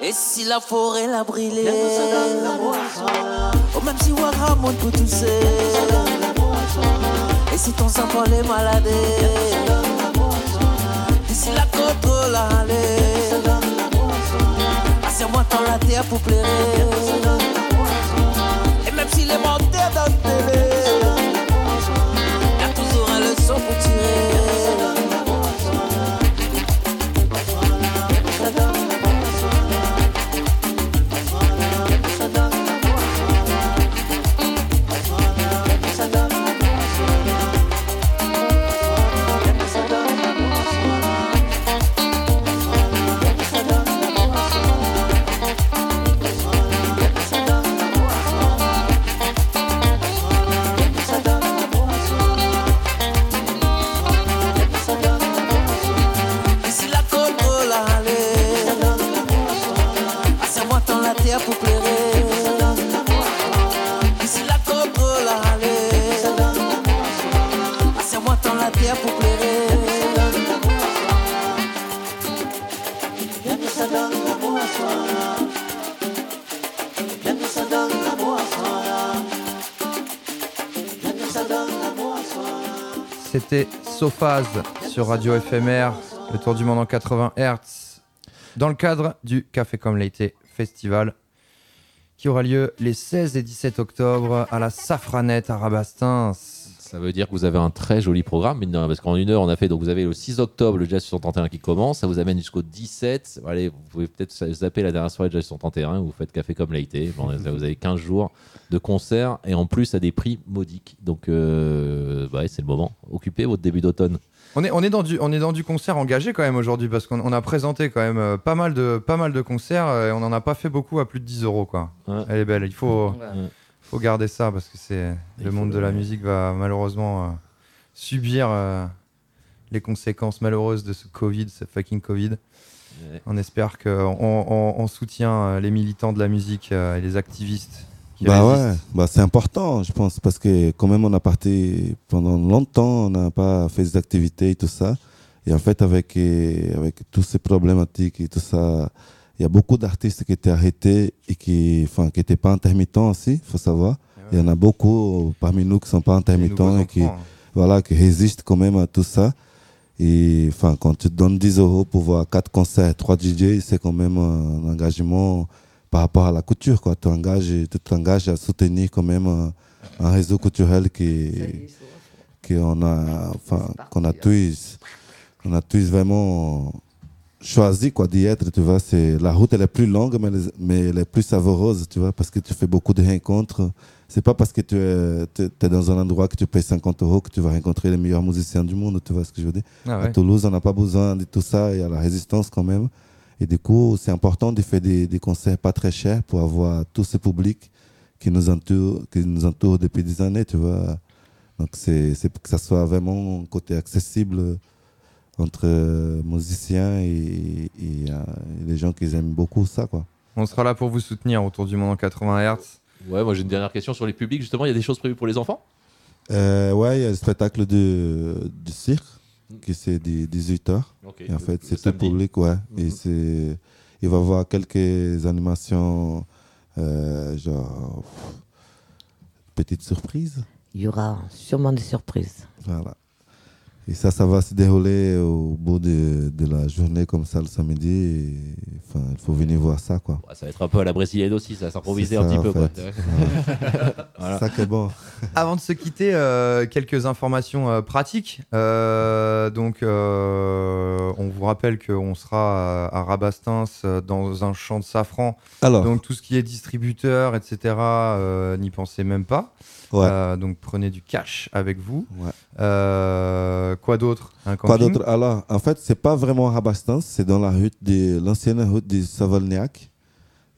Et si la forêt l'a brûlé Oh même si Ouagra monte pour tousser Et si ton sang est malade Et si la contrôle a allé Assure-moi dans la terre pour plaire Et même si les montées dans le télé Y'a toujours un leçon pour tirer Sophase sur Radio FMR, le tour du monde en 80 Hz, dans le cadre du Café comme l'été Festival, qui aura lieu les 16 et 17 octobre à la Safranette à Rabastins. Ça veut dire que vous avez un très joli programme, mine de rien, parce qu'en une heure, on a fait, donc vous avez le 6 octobre le Jazz 131 qui commence, ça vous amène jusqu'au 17. Allez, vous pouvez peut-être zapper la dernière soirée de Jazz 131 où vous faites café comme l'été. Bon, vous avez 15 jours de concerts et en plus à des prix modiques. Donc, euh, bah ouais, c'est le moment. Occupez votre début d'automne. On est, on, est dans du, on est dans du concert engagé quand même aujourd'hui parce qu'on on a présenté quand même euh, pas mal de, pas mal de concerts euh, et on n'en a pas fait beaucoup à plus de 10 euros. Quoi. Elle est belle, il faut, faut garder ça parce que c'est le monde de la musique va malheureusement euh, subir euh, les conséquences malheureuses de ce Covid, ce fucking Covid. Ouais. On espère qu'on on, on soutient euh, les militants de la musique euh, et les activistes qui Bah ouais, bah c'est important, je pense, parce que quand même on a parti pendant longtemps, on n'a pas fait des activités et tout ça. Et en fait, avec, avec toutes ces problématiques et tout ça, il y a beaucoup d'artistes qui étaient arrêtés et qui enfin, qui n'étaient pas intermittents aussi, il faut savoir. Il y en a beaucoup parmi nous qui ne sont pas intermittents et qui, enfants, hein. voilà, qui résistent quand même à tout ça. Et enfin, quand tu te donnes 10 euros pour voir 4 concerts, 3 DJ, c'est quand même un engagement par rapport à la couture. Quoi. Tu engages, tu t'engages à soutenir quand même un, un réseau culturel qui, qu'on a, enfin, qu'on a tous, qu'on a tous vraiment choisi quoi d'y être. Tu vois, c'est la route elle est plus longue, mais, mais elle est plus savoureuse, tu vois, parce que tu fais beaucoup de rencontres. C'est pas parce que tu es, dans un endroit que tu payes 50 euros que tu vas rencontrer les meilleurs musiciens du monde, tu vois ce que je veux dire. Ah À. Toulouse, on n'a pas besoin de tout ça, il y a la résistance quand même. Et du coup, c'est important de faire des, des concerts pas très chers pour avoir tout ce public qui nous entoure, qui nous entoure depuis des années, tu vois. Donc, c'est c'est pour que ça soit vraiment un côté accessible entre euh, musiciens et, et, euh, et les gens qui aiment beaucoup ça, quoi. On sera là pour vous soutenir autour du monde en 80 Hz. Ouais, moi j'ai une dernière question sur les publics. Justement, il y a des choses prévues pour les enfants? Euh, ouais, il y a le spectacle de, du cirque, qui c'est des 18 heures. Ok, Et en le- fait, c'est tout public, ouais. Et Mhm. c'est, il va y avoir quelques animations, euh, genre, petites surprises. Il y aura sûrement des surprises. Voilà. Et ça, ça va se dérouler au bout de, de la journée, comme ça, le samedi. Et, Enfin, il faut venir voir ça, quoi. Ouais, Ça va être un peu à la brésilienne aussi, ça va s'improviser un petit peu. Quoi. Voilà. C'est ça qui est bon. Avant de se quitter, euh, quelques informations euh, pratiques. Euh, donc, euh, on vous rappelle qu'on sera à, à Rabastins dans un champ de safran. Alors. Donc, tout ce qui est distributeur, etc., euh, n'y pensez même pas. Ouais. Euh, donc, prenez du cash avec vous. Ouais. Euh, quoi d'autre? Quoi d'autre? Alors, en fait, c'est pas vraiment Rabastens, c'est dans la route de l'ancienne route de Savolniac.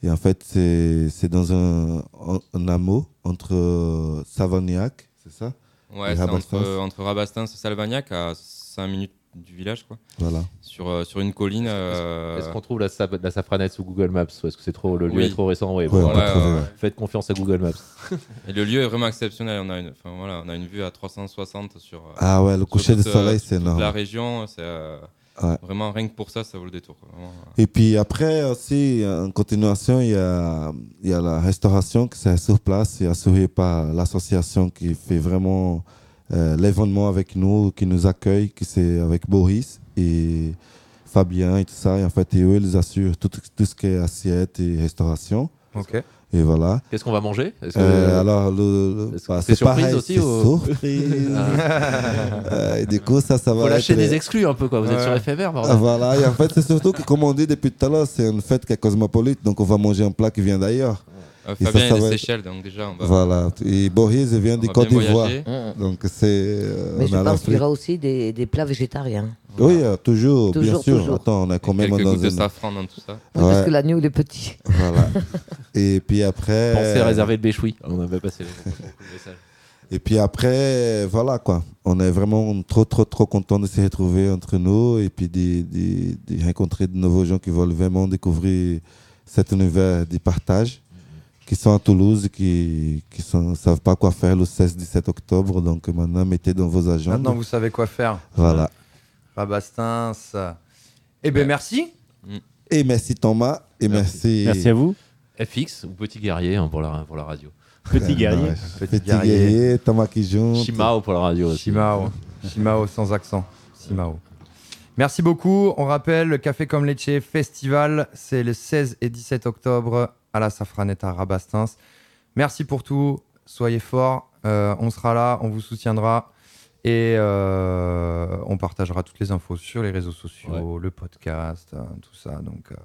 Et en fait, c'est c'est dans un, un, un hameau entre euh, Savolniac, c'est ça? Ouais, c'est entre, entre Rabastens et Salvagnac, à 5 minutes du village, quoi. Voilà. Sur, euh, sur une colline. euh, Est-ce qu'on trouve la, sa- la safranette sous Google Maps ou est-ce que c'est trop, le lieu Oui. est trop récent? Oui, Ouais, bon, voilà, euh. Faites confiance à Google Maps. Et le lieu est vraiment exceptionnel. On a une, voilà, on a une vue à 360 sur. euh, Ah ouais, le coucher euh, soleil, c'est énorme. La région, c'est. euh, Ouais. Vraiment, rien que pour ça, ça vaut le détour. quoi. Vraiment, euh. Et puis après aussi, en continuation, il y a, il y a la restauration qui c'est sur place et assurée par l'association qui fait vraiment euh, l'événement avec nous, qui nous accueille, qui c'est avec Boris et Fabien et tout ça. Et en fait, et eux, ils assurent tout, tout ce qui est assiette et restauration. Ok. Et voilà. Qu'est-ce qu'on va manger? Est-ce que- Euh, Alors, le, bah, c'est surprise pareil, aussi ou- surprise. Euh, et du coup, ça, ça va Faut lâcher être- des exclus un peu, quoi. Vous êtes sur éphémère, bordel. Ah, Voilà, et en fait, c'est surtout que, comme on dit depuis tout à l'heure, c'est une fête qui est cosmopolite, donc on va manger un plat qui vient d'ailleurs. Euh, Et Fabien est des va être- Seychelles, donc déjà, on va- Voilà, et Boris vient on du va Côte d'Ivoire. voyager. Donc c'est. euh, Mais on je a pense qu'il y aura aussi des, des plats végétariens. Oui, euh, toujours, bien Toujours, sûr. toujours. Attends, on a quand même quelques dans gouttes de une- safran dans tout ça. Oui, Parce Ouais. que l'agneau, il est petit. Voilà. et puis après. Pensez à réserver le béchoui. On avait passé le le message. Et puis après, voilà quoi. On est vraiment trop, trop, trop content de se retrouver entre nous et puis de, de- de rencontrer de nouveaux gens qui veulent vraiment découvrir cet univers de partage, qui sont à Toulouse, qui ne savent pas quoi faire le 16-17 octobre. Donc maintenant, mettez dans vos agendas. Maintenant, vous savez quoi faire. Voilà. Rabastins. Eh ben merci. Et merci Thomas. Et merci. FX ou Petit Guerrier hein, pour, la, pour la radio. Petit guerrier. Ouais, Petit guerrier, Thomas qui joue. Shimao pour la radio aussi. Shimao. Shimao sans accent. Shimao. Merci beaucoup. On rappelle le Café comme Lecce Festival, c'est le 16 et 17 octobre à la Safranetta à Rabastins. Merci pour tout. Soyez forts. Euh, on sera là, on vous soutiendra et euh, on partagera toutes les infos sur les réseaux sociaux, le podcast, euh, tout ça. Donc, euh,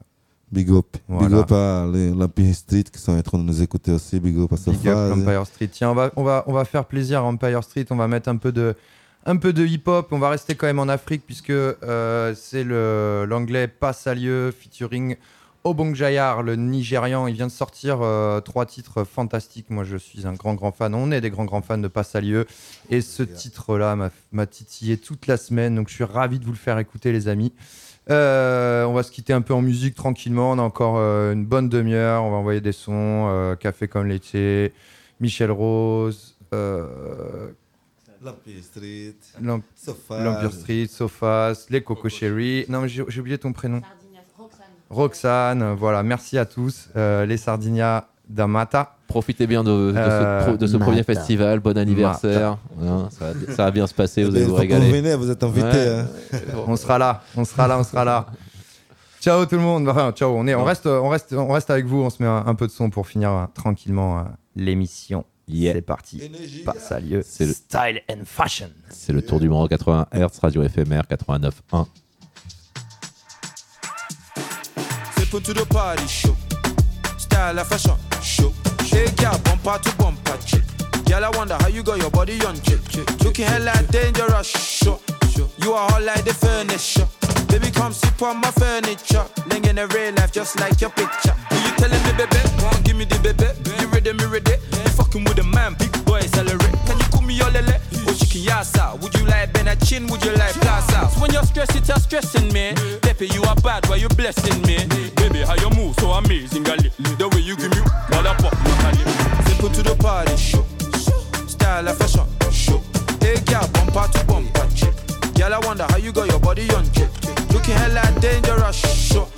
Big up. Big up à l'Empire Street qui sont en train de nous écouter aussi. Big up à Big Sophia. up l'Empire Street. Tiens, on va, on, va, on va faire plaisir à Empire Street. On va mettre un peu de, un peu de hip-hop. On va rester quand même en Afrique puisque euh, c'est le- l'anglais Passalieu featuring Obong Jayar, le Nigérian. Il vient de sortir euh, trois titres fantastiques. Moi, je suis un grand, grand fan. On est des grands, grands fans de Passalieu. Et ce titre-là m'a- titillé toute la semaine. Donc, je suis ravi de vous le faire écouter, les amis. Euh, on va se quitter un peu en musique tranquillement. On a encore euh, une bonne demi-heure. On va envoyer des sons. Café comme l'été, Michel Rose. L'Empire Street. L'Empire Street, Sofas, les Coco Cherry. Non, j'ai oublié ton prénom. Roxane. Voilà, merci à tous. Euh, les Sardinia d'Amata. Profitez bien de, de ce, Euh, de ce premier festival. Bon anniversaire. Hein, ça, va, ça va bien se passer. Vous allez vous que vous régaler. venez, vous êtes invités, Ouais. hein. On sera là, on sera là, on sera là. Ciao tout le monde. Enfin, ciao. On est, on reste, on reste, on reste avec vous. On se met un, un peu de son pour finir euh, tranquillement l'émission. C'est parti. Passe à lieu. C'est le- Style and fashion. C'est le tour du monde 80 Hz, radio éphémère 89.1. Step to the party show. Style and fashion show. Shake your bumper to bumper chick. Girl, I wonder how you got your body on chick. Looking hella dangerous. Show. You are all like the furniture. Baby, come sip on my furniture. Living in real life just like your picture. Who you telling me, baby? Come on, give me the baby. You ready, me ready? You fucking with a man, big boy celebrate. Can you call me your lele? Chicken? Would you like Benachin? Would you like Plaza? When you're stressed, it's a stressing me. Pepe, you are bad, why you blessing me? Baby, how you move so amazing, gali. The way you give me, makali. Simple to the party, show. Style and fashion, show. Hey, girl, bumper to bumper, chick. Girl, I wonder how you got your body on chick. Looking hella dangerous, show.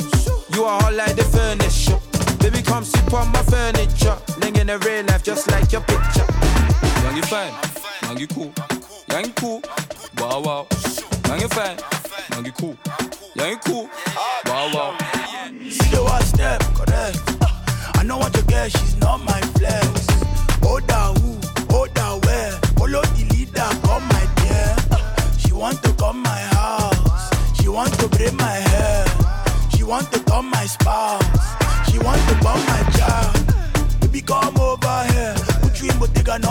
You are all like the furniture. Baby, come sit on my furniture. Living in real life just like your picture. Young, you fine. Young, you cool. Young, you cool. Wow, wow. Young, you fine. Young, you cool. Young, you cool. Wow, wow. See the one step, correct. I know what you get, she's not my flex. Oda who, Oda where, follow the leader, come my dear. She want to come my house, she want to braid my hair, she want to come my spouse, she want to come my child. Baby come over here,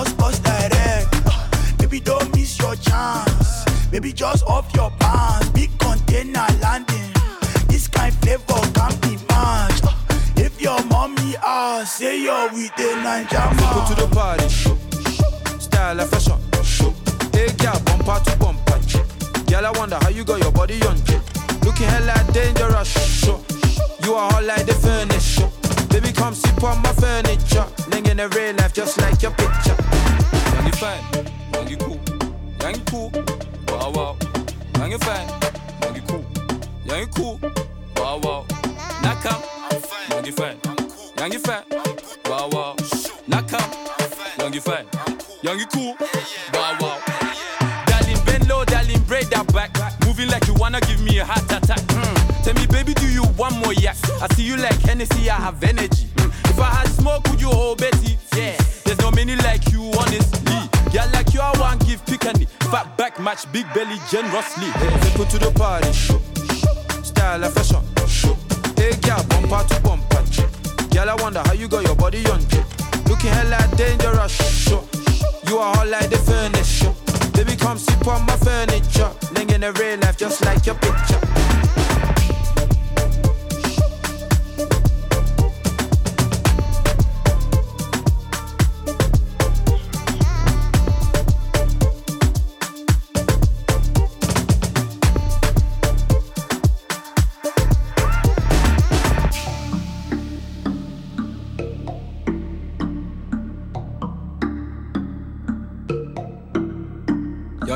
sports direct. Baby don't miss your chance, baby just off your pants, big container landing. This kind flavor can't be matched. If your mommy asks, say you're with the Ninja Go to the party. Style and fashion. Hey, girl, bumper to bumper. Girl, I wonder how you got your body on. Looking hella dangerous. You are all like the furniture come sip on my furniture. Ling in the real life, just like your picture. Young you fine, young you cool, young you cool, wow wow. Young you fine, young you cool, young you cool, wow wow. Nakam, yang fine, you fine, wow wow. Nakam, yang fine, yang cool, wow wow. Darling, bend low, darling, break that back, moving like you wanna give me a hat want more? I see you like Hennessy, I have energy. Mm. If I had smoke, would you hold Betty? Yeah. There's no many like you, honestly. Yeah, like you, I want give picani. Fat back match, big belly generously. Put to the party. Show. Style and fashion. Show. Hey, girl, bumper to bumper. Girl, I wonder how you got your body on. Looking hella dangerous. Show. You are hot like the. Show. Baby, come sit on my furniture. Ling in the real life, just like your picture.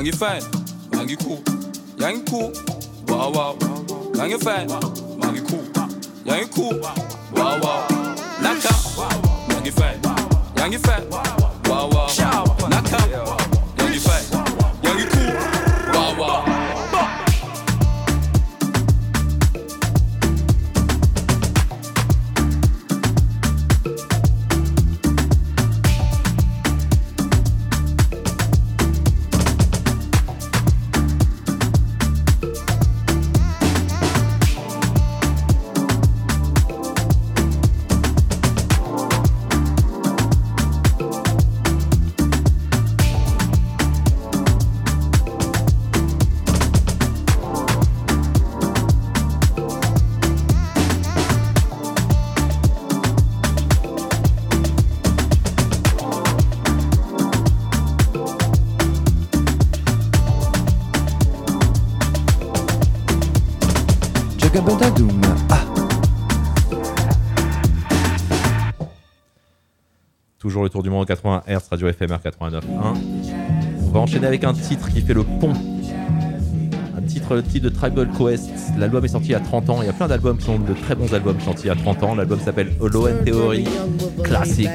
fine, mangi cool, yangi cool, wow wow. Mangi fine, mangi cool, yangi cool, wow wow. Naka, mangi fine, yangi fine. Radio FMR 89.1. On va enchaîner avec un titre qui fait le pont. Un titre, le titre de Tribal Quest. L'album est sorti il y a 30 ans. Il y a plein d'albums qui sont de très bons albums sortis il y a 30 ans. L'album s'appelle Hollow and Theory. Classique.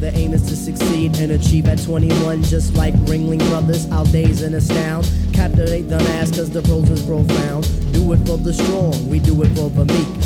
The aim is to succeed and achieve at 21, just like Ringling Brothers. Our days in astound. Captivate the mass, cause the prose is profound. Do it for the strong, we do it for the meek.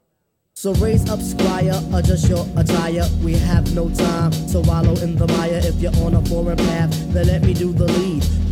So raise up, squire, adjust your attire. We have no time to wallow in the mire. If you're on a foreign path, then let me do the lead.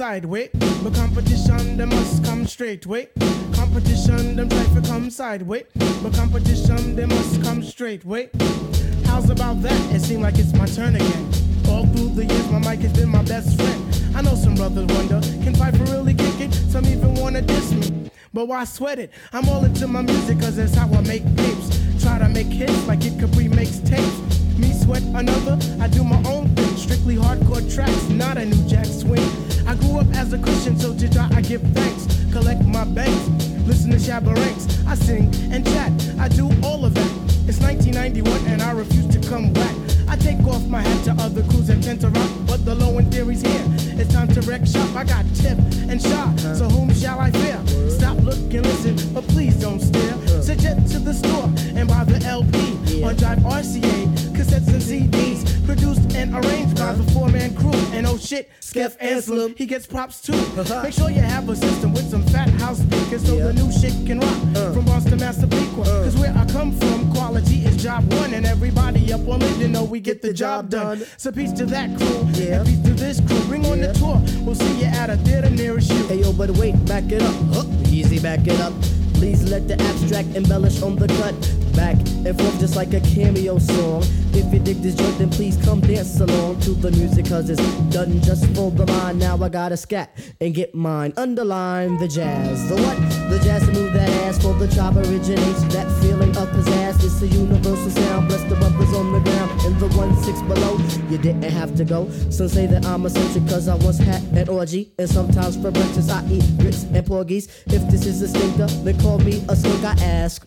Sideways. But competition, them must come straight way. Competition, them try to come sideways. But competition, they must come straight way. How's about that? It seems like it's my turn again. All through the years, my mic has been my best friend. I know some brothers wonder, can Piper really kick it? Some even wanna diss me. But why sweat it? I'm all into my music, cause that's how I make tapes. Try to make hits like it Capri makes tapes. Me sweat another, I do my own thing. Strictly hardcore tracks, not a new jack swing. I grew up as a Christian, so to God I give thanks. Collect my banks, listen to Shabba Ranks. I sing and chat, I do all of that. It's 1991 and I refuse to come back. I take off my hat to other crews that tend to rock, but the low end theory's here. It's time to wreck shop. I got tip and shot, so whom shall I fear? Stop, look, and listen, but please don't stare. Suggest to the store and buy the LP on Drive RCA, cassettes and CDs. Produced and arranged by the four man crew. And oh shit, Skeff Anselm, he gets props too. Uh-huh. Make sure you have a system with some fat house speakers so the new shit can rock. Uh. From Boston Master Pequa. Uh. Cause where I come from, quality is job one. And everybody up on it, you know we get the job done. So peace to that crew, and peace to this crew. Bring on the tour, we'll see you at a theater nearest you. Hey yo, but wait, back it up. Huh, Easy, back it up. Please let the abstract embellish on the cut. Back and forth just like a cameo song. If you dig this joint, then please come dance along to the music, cause it's done just for the mind. Now I gotta scat and get mine. Underline the jazz. The what? The jazz to move that ass for the chop originates. That feeling of pizzazz. It's a universal sound. Bless the brothers on the ground and the one six below. You didn't have to go. Some say that I'm a eccentric cause I once had an orgy. And sometimes for breakfast I eat grits and porgies. If this is a stinker, then call me a slink, I ask.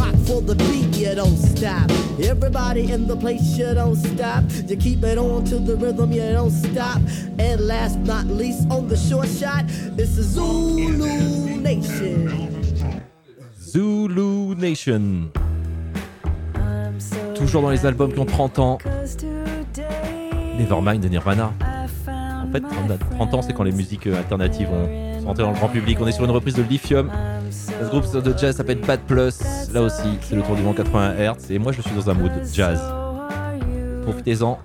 rock for the beat, you don't stop. Everybody in the place, you don't stop. You keep it on to the rhythm, you don't stop. And last but not least, on the short shot, it's the Zulu Nation. Zulu Nation. Toujours dans les albums qui ont 30 ans. Nevermind de Nirvana. En fait, 30, 30 ans, c'est quand les musiques euh, alternatives ont rentrées dans le grand public. On est sur une reprise de Lithium. Ce groupe de jazz s'appelle Bad Plus. Là aussi, c'est le tour du vent 80 Hz. Et moi, je suis dans un mood jazz. Profitez-en.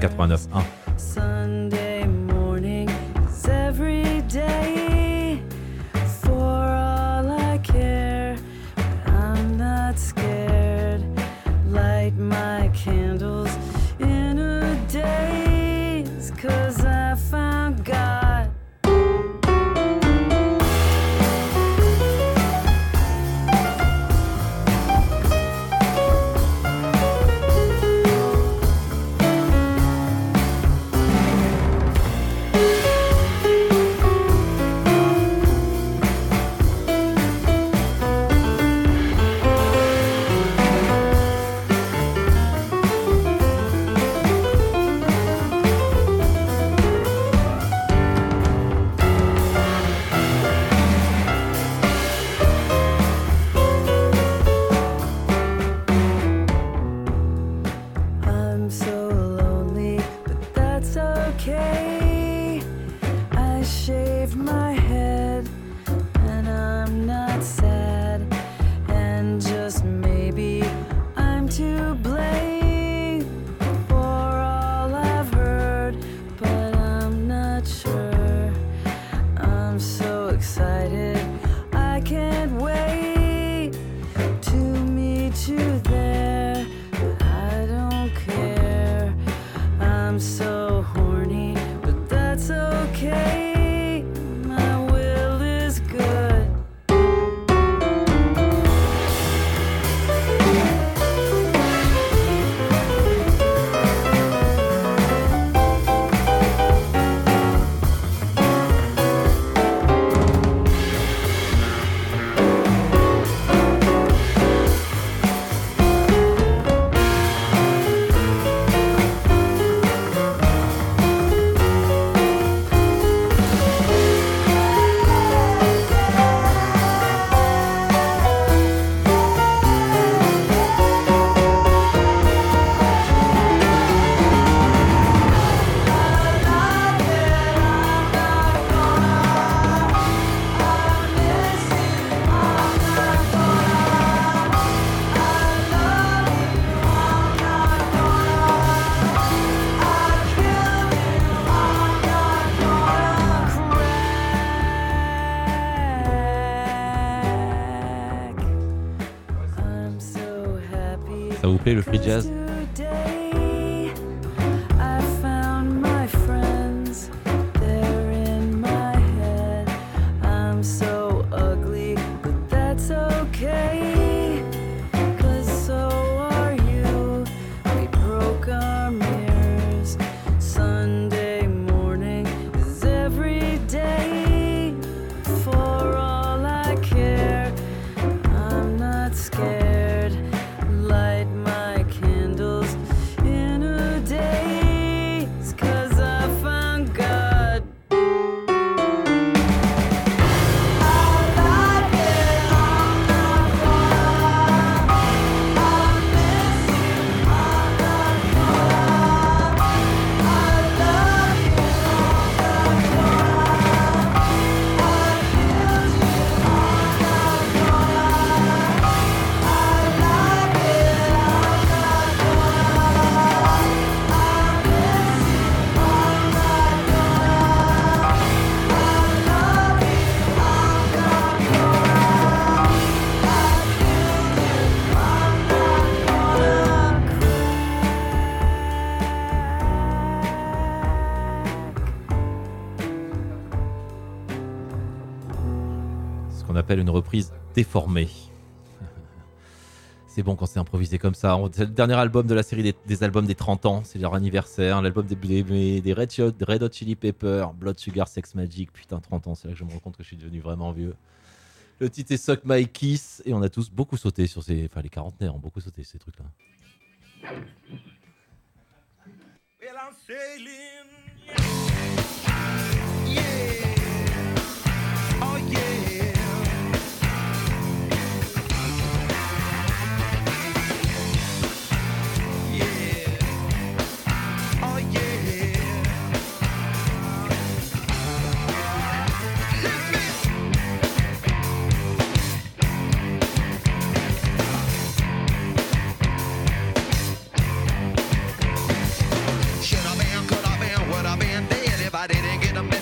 89.1. Le free jazz appelle une reprise déformée. C'est bon quand c'est improvisé comme ça. C'est le dernier album de la série des, albums des 30 ans. C'est leur anniversaire. L'album des, des, des Red, Hot, Chili Peppers, Blood Sugar Sex Magic. Putain, 30 ans. C'est là que je me rends compte que je suis devenu vraiment vieux. Le titre est Suck My Kiss. Et on a tous beaucoup sauté sur ces. Enfin, les quarantenaires ont beaucoup sauté ces trucs-là. I didn't get a message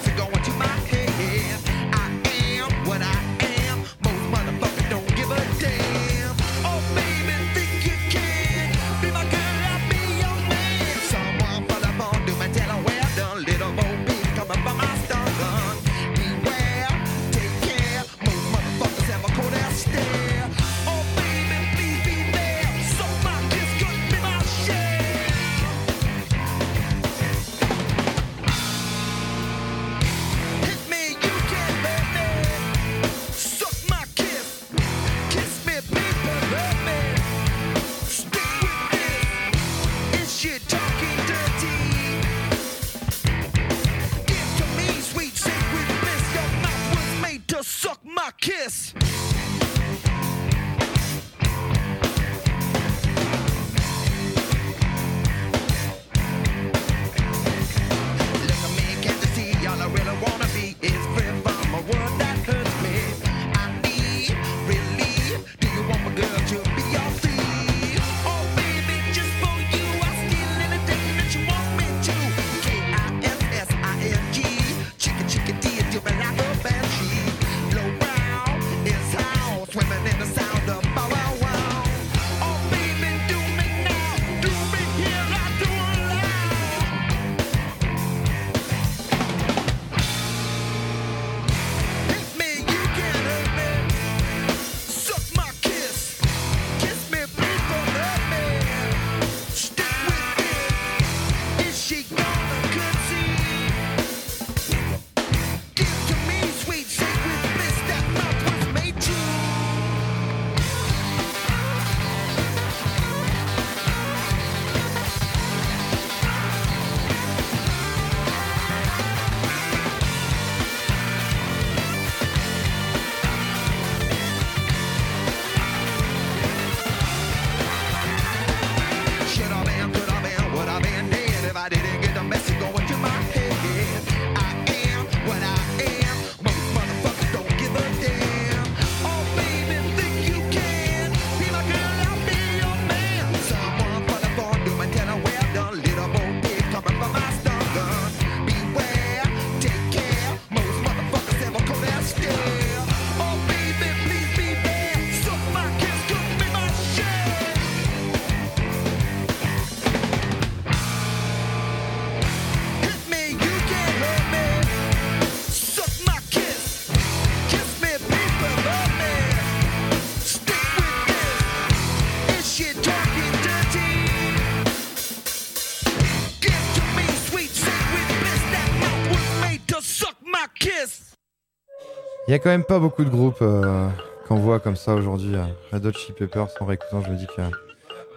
Il y a quand même pas beaucoup de groupes euh, qu'on voit comme ça aujourd'hui. euh. Red Hot Chili Peppers, en réécoutant, je me dis que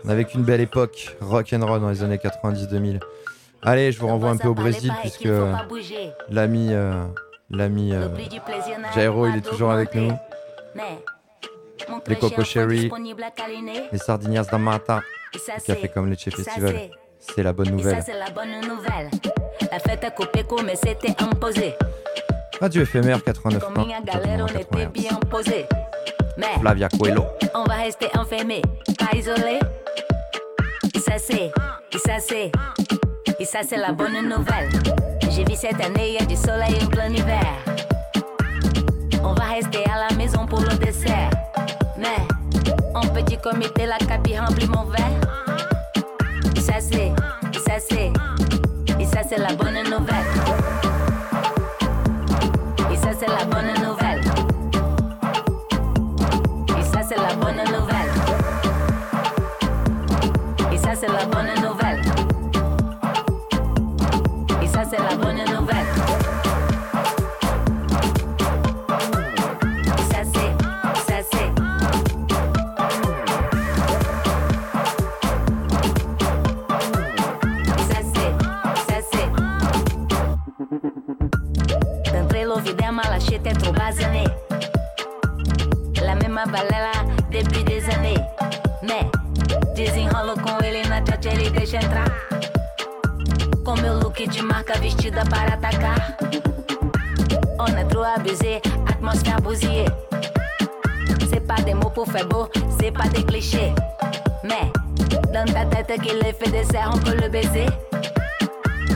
on avait qu'une belle époque rock and roll dans les années 90-2000. Allez, je vous renvoie un peu au Brésil puisque l'ami euh, l'ami euh, Jairo, il est toujours avec nous. Les Coco Cherry, les Sardinias da Mata, le café comme Leche Festival. C'est la bonne nouvelle. la fête c'était imposé. Radio éphémère 89 Comme une galère, on était bien posé. Mais Flavia Coelho. on va rester enfermé, pas isolé. Et ça, c'est, et ça, c'est, et ça, c'est la bonne nouvelle. J'ai vu cette année, il y a du soleil en plein hiver. On va rester à la maison pour le dessert. Mais, en petit comité, la cabine remplit mon verre. Et ça, c'est, et ça, c'est, et ça, c'est la bonne nouvelle. c'est la bonne nouvelle. Et ça, c'est la bonne nouvelle. Et ça, c'est la bonne nouvelle. Et ça, c'est la bonne nouvelle. Ça, c'est, ça, c'est. Der uma lacheta é trop basané. La mesma balela depuis des années. Mais desenrolo com ele na chat, ele deixa entrar. Com meu look de marca vestida para atacar. On a trop abusé, atmosphère bousillée. C'est pas des mots pour faire beau, c'est pas des clichés. Mais dans ta tête qu'il est fait des serres, on peut le baiser.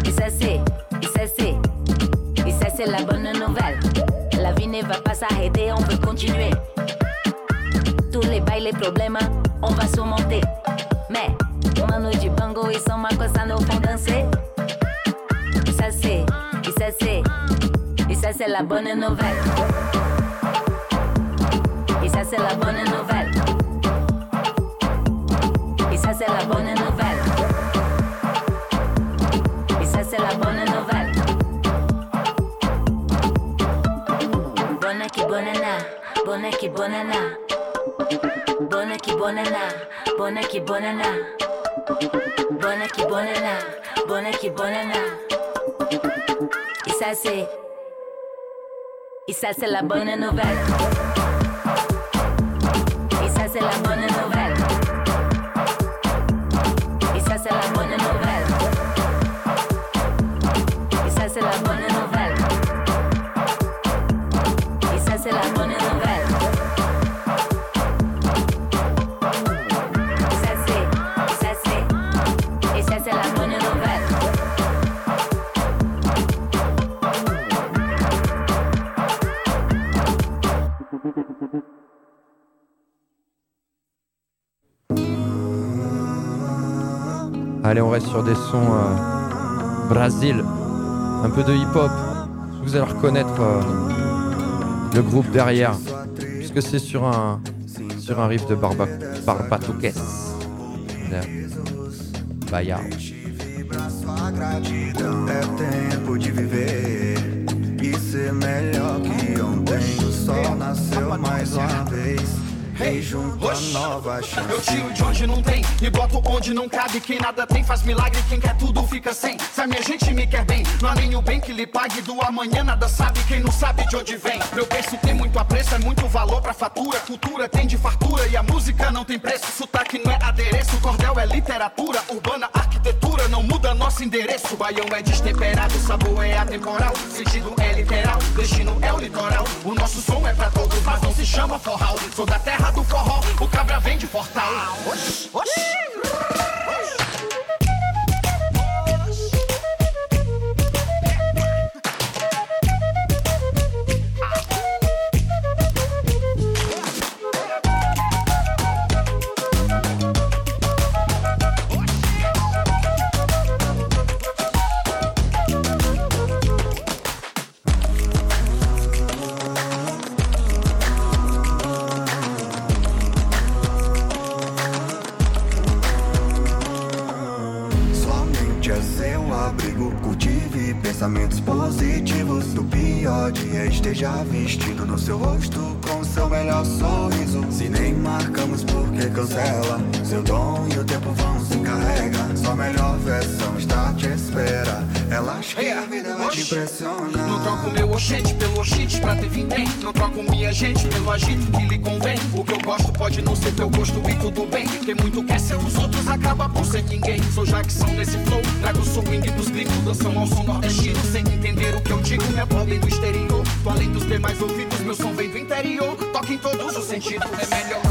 Et ça c'est, et ça c'est, et ça c'est la bonne nouvelle. La vie ne va pas s'arrêter, on peut continuer. Tous les bails, les problèmes, on va surmonter. Mais, mano de bango e são uma coisa no fond danser. Et ça c'est, et ça c'est, et ça c'est la bonne nouvelle. Et ça c'est la bonne nouvelle. Et ça c'est la bonne nouvelle. Bonne qui bonana. Bonne qui bonana, bonne qui bonana. Bonne qui bonana, bonne qui bonana. Et ça c'est. Et ça c'est la bonne nouvelle. Et ça c'est la bonne nouvelle. Allez, on reste sur des sons euh, Brésil, un peu de hip-hop. Vous allez reconnaître euh, le groupe derrière, puisque c'est sur un sur un riff de Barba, Barbatuques. E junto a nova chance. Eu tiro de onde não tem e boto onde não cabe. Quem nada tem faz milagre, quem quer tudo fica sem. Se a minha gente me quer bem, não há nenhum bem que lhe pague. Do amanhã nada sabe, quem não sabe de onde vem. Meu berço tem muito apreço, é muito valor pra fatura. Cultura tem de fartura e a música não tem preço. Sotaque não é adereço, cordel é literatura. Urbana, arquitetura, não muda nosso endereço. Baião é destemperado, sabor é atemporal. Sentido é literal, destino é o litoral. O nosso som é pra todos, mas não se chama forral. Sou da terra do forró, o cabra vem de portal. Oxi, oxi. Esteja vestido no seu rosto com seu melhor sorriso. Se nem marcamos porque cancela, seu dom e o tempo vão se carrega. Sua melhor versão está te espera. Relaxa que a vida vai te impressionar. Não troco meu oxente pelo oxite pra ter vintém. Não troco minha gente pelo agito que lhe convém. O que eu gosto pode não ser teu gosto e tudo bem. Quem muito quer ser os outros acaba por ser ninguém. Sou Jackson nesse flow, trago o swing dos gringos. Dançam ao som nordestino sem entender o que eu digo. Me aplaudem do exterior. Tô além dos demais ouvidos, meu som vem do interior. Toca em todos os sentidos. É melhor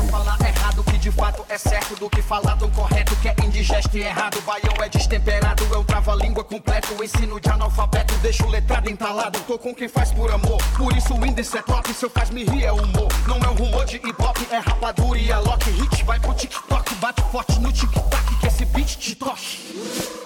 é certo do que falar tão correto que é indigesto e errado. Baião é destemperado, eu travo a língua completo. Ensino de analfabeto, deixo letrado entalado. Tô com quem faz por amor, por isso o índice é top. Se eu faz me rir é humor, não é um rumor de hip hop, é rapadura e a lock. Hit vai pro TikTok, bate forte no tic-tac que esse beat te toque.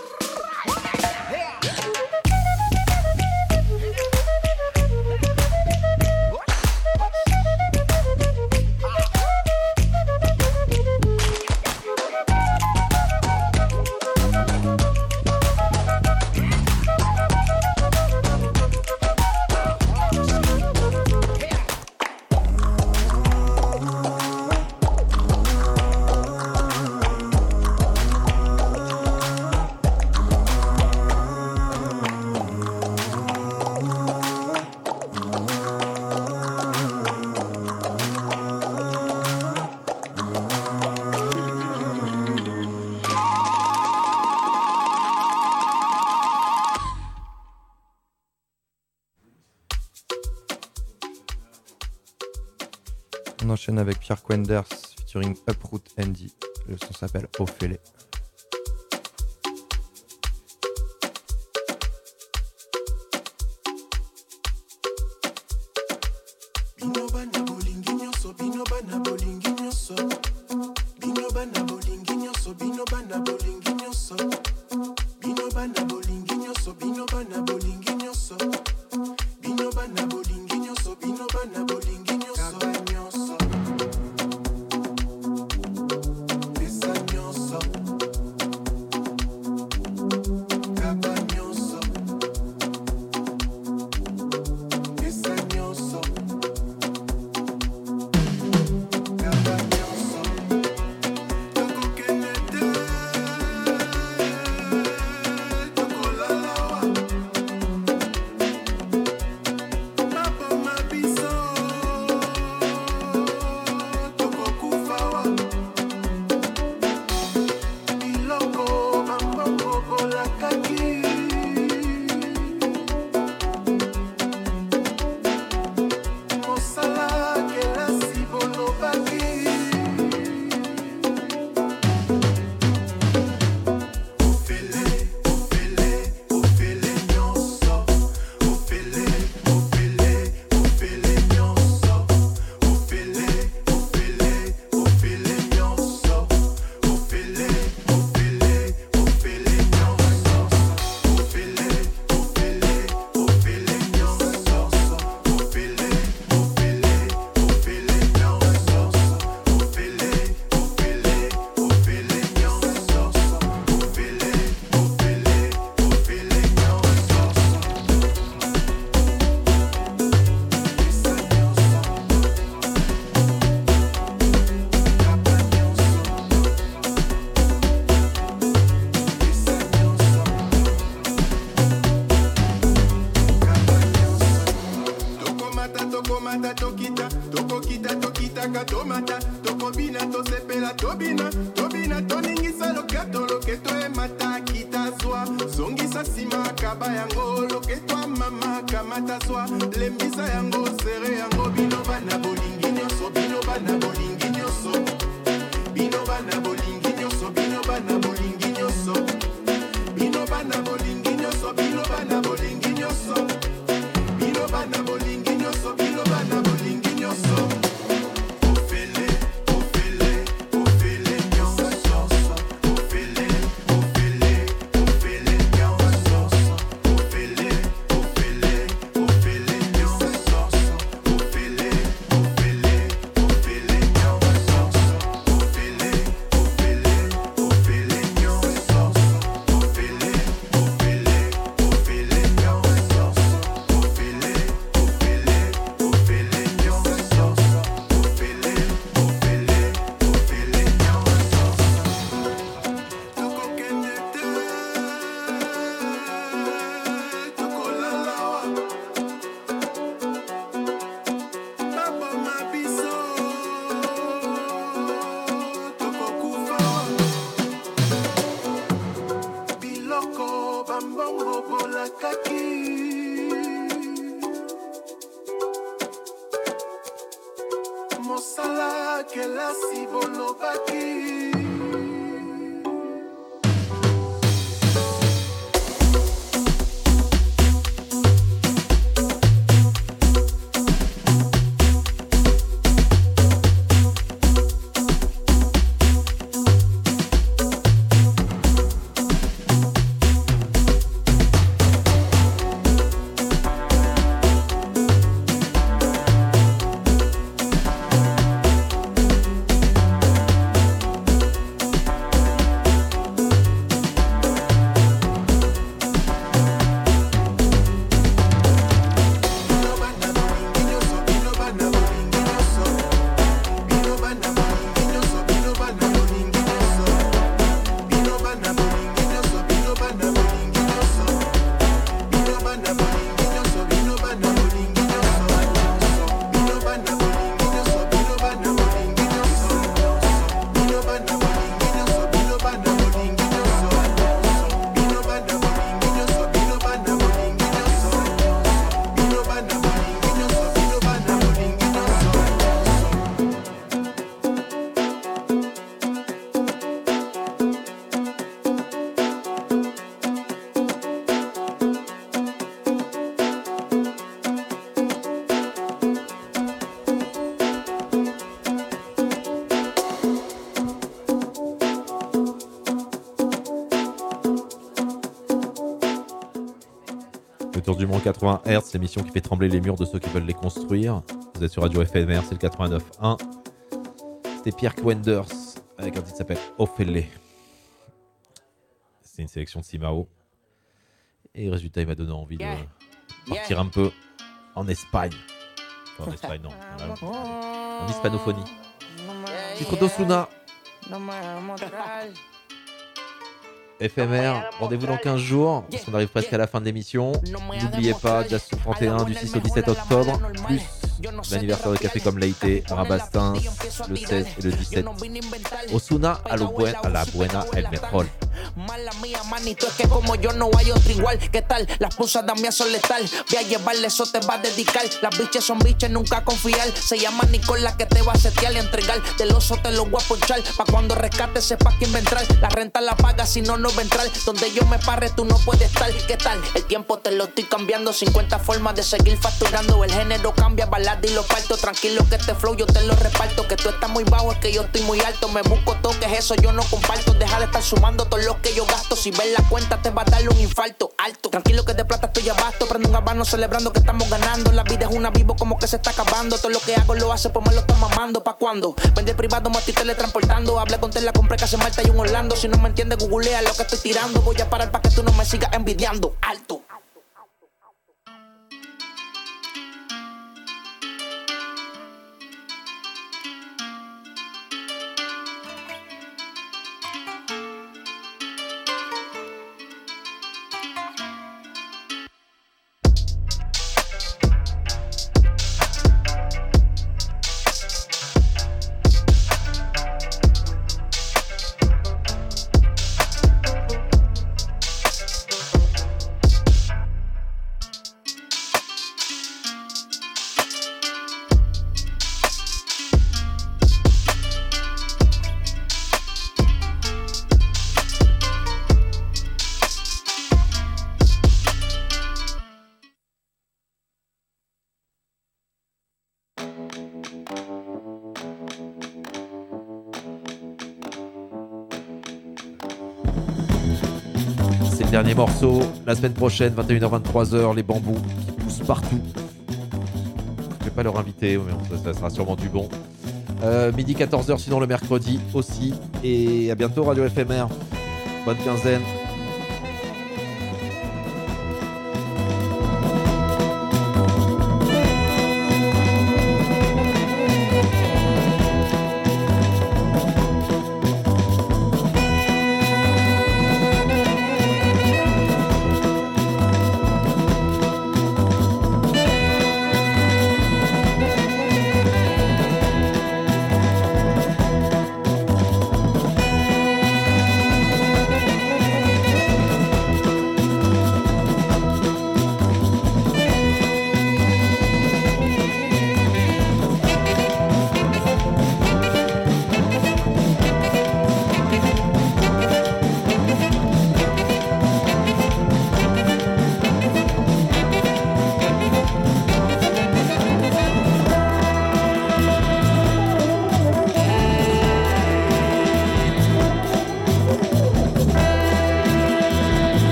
Avec Pierre Quenders featuring Uproot Andy. Le son s'appelle Ophélie. 80 Hz, l'émission qui fait trembler les murs de ceux qui veulent les construire. Vous êtes sur Radio FMR, c'est le 89.1. C'était Pierre Quenders avec un titre qui s'appelle Ophélie. C'est une sélection de Simao. Et le résultat, il m'a donné envie de partir un peu en Espagne. Enfin, en Espagne, non. En hispanophonie. Titre d'Osuna. FMR, rendez-vous dans 15 jours, parce qu'on arrive presque à la fin de l'émission. N'oubliez pas, Jazz Sous 31 du 6 au 17 octobre, plus l'anniversaire de Café comme Leite à Rabastins, le 16 et le 17. Osuna a, lo buen- a la buena el mejor. Mala mía, manito, es que como yo no hay otro igual. ¿Qué tal? Las pusadas mías son letal. Voy a llevarle, eso te va a dedicar. Las biches son biches, nunca confiar. Se llama Nicola que te va a setear y entregar. Del oso te lo voy a ponchar. Pa' cuando rescate sepas a entrar. La renta la paga, si no, no entrar. Donde yo me parre, tú no puedes estar. ¿Qué tal? El tiempo te lo estoy cambiando. 50 formas de seguir facturando. El género cambia, balada y lo parto. Tranquilo que este flow yo te lo reparto. Que tú estás muy bajo, es que yo estoy muy alto. Me busco toques, eso yo no comparto. Deja de estar sumando todo lo que yo gasto. Si ves la cuenta, te va a dar un infarto alto. Tranquilo que de plata estoy abasto. Prendo un habano celebrando que estamos ganando. La vida es una vivo como que se está acabando. Todo lo que hago lo hace, pues me lo está mamando. ¿Pa' cuándo? Vende privado, me estoy teletransportando. Hablé con la compré que hace Malta y un Orlando. Si no me entiendes, googlea lo que estoy tirando. Voy a parar para que tú no me sigas envidiando. Alto. Dernier morceau. La semaine prochaine, 21h-23h, les bambous qui poussent partout. Je vais pas leur inviter, mais ça, ça sera sûrement du bon. Euh, midi 14h, sinon le mercredi aussi. Et à bientôt, Radio FMR. Bonne quinzaine.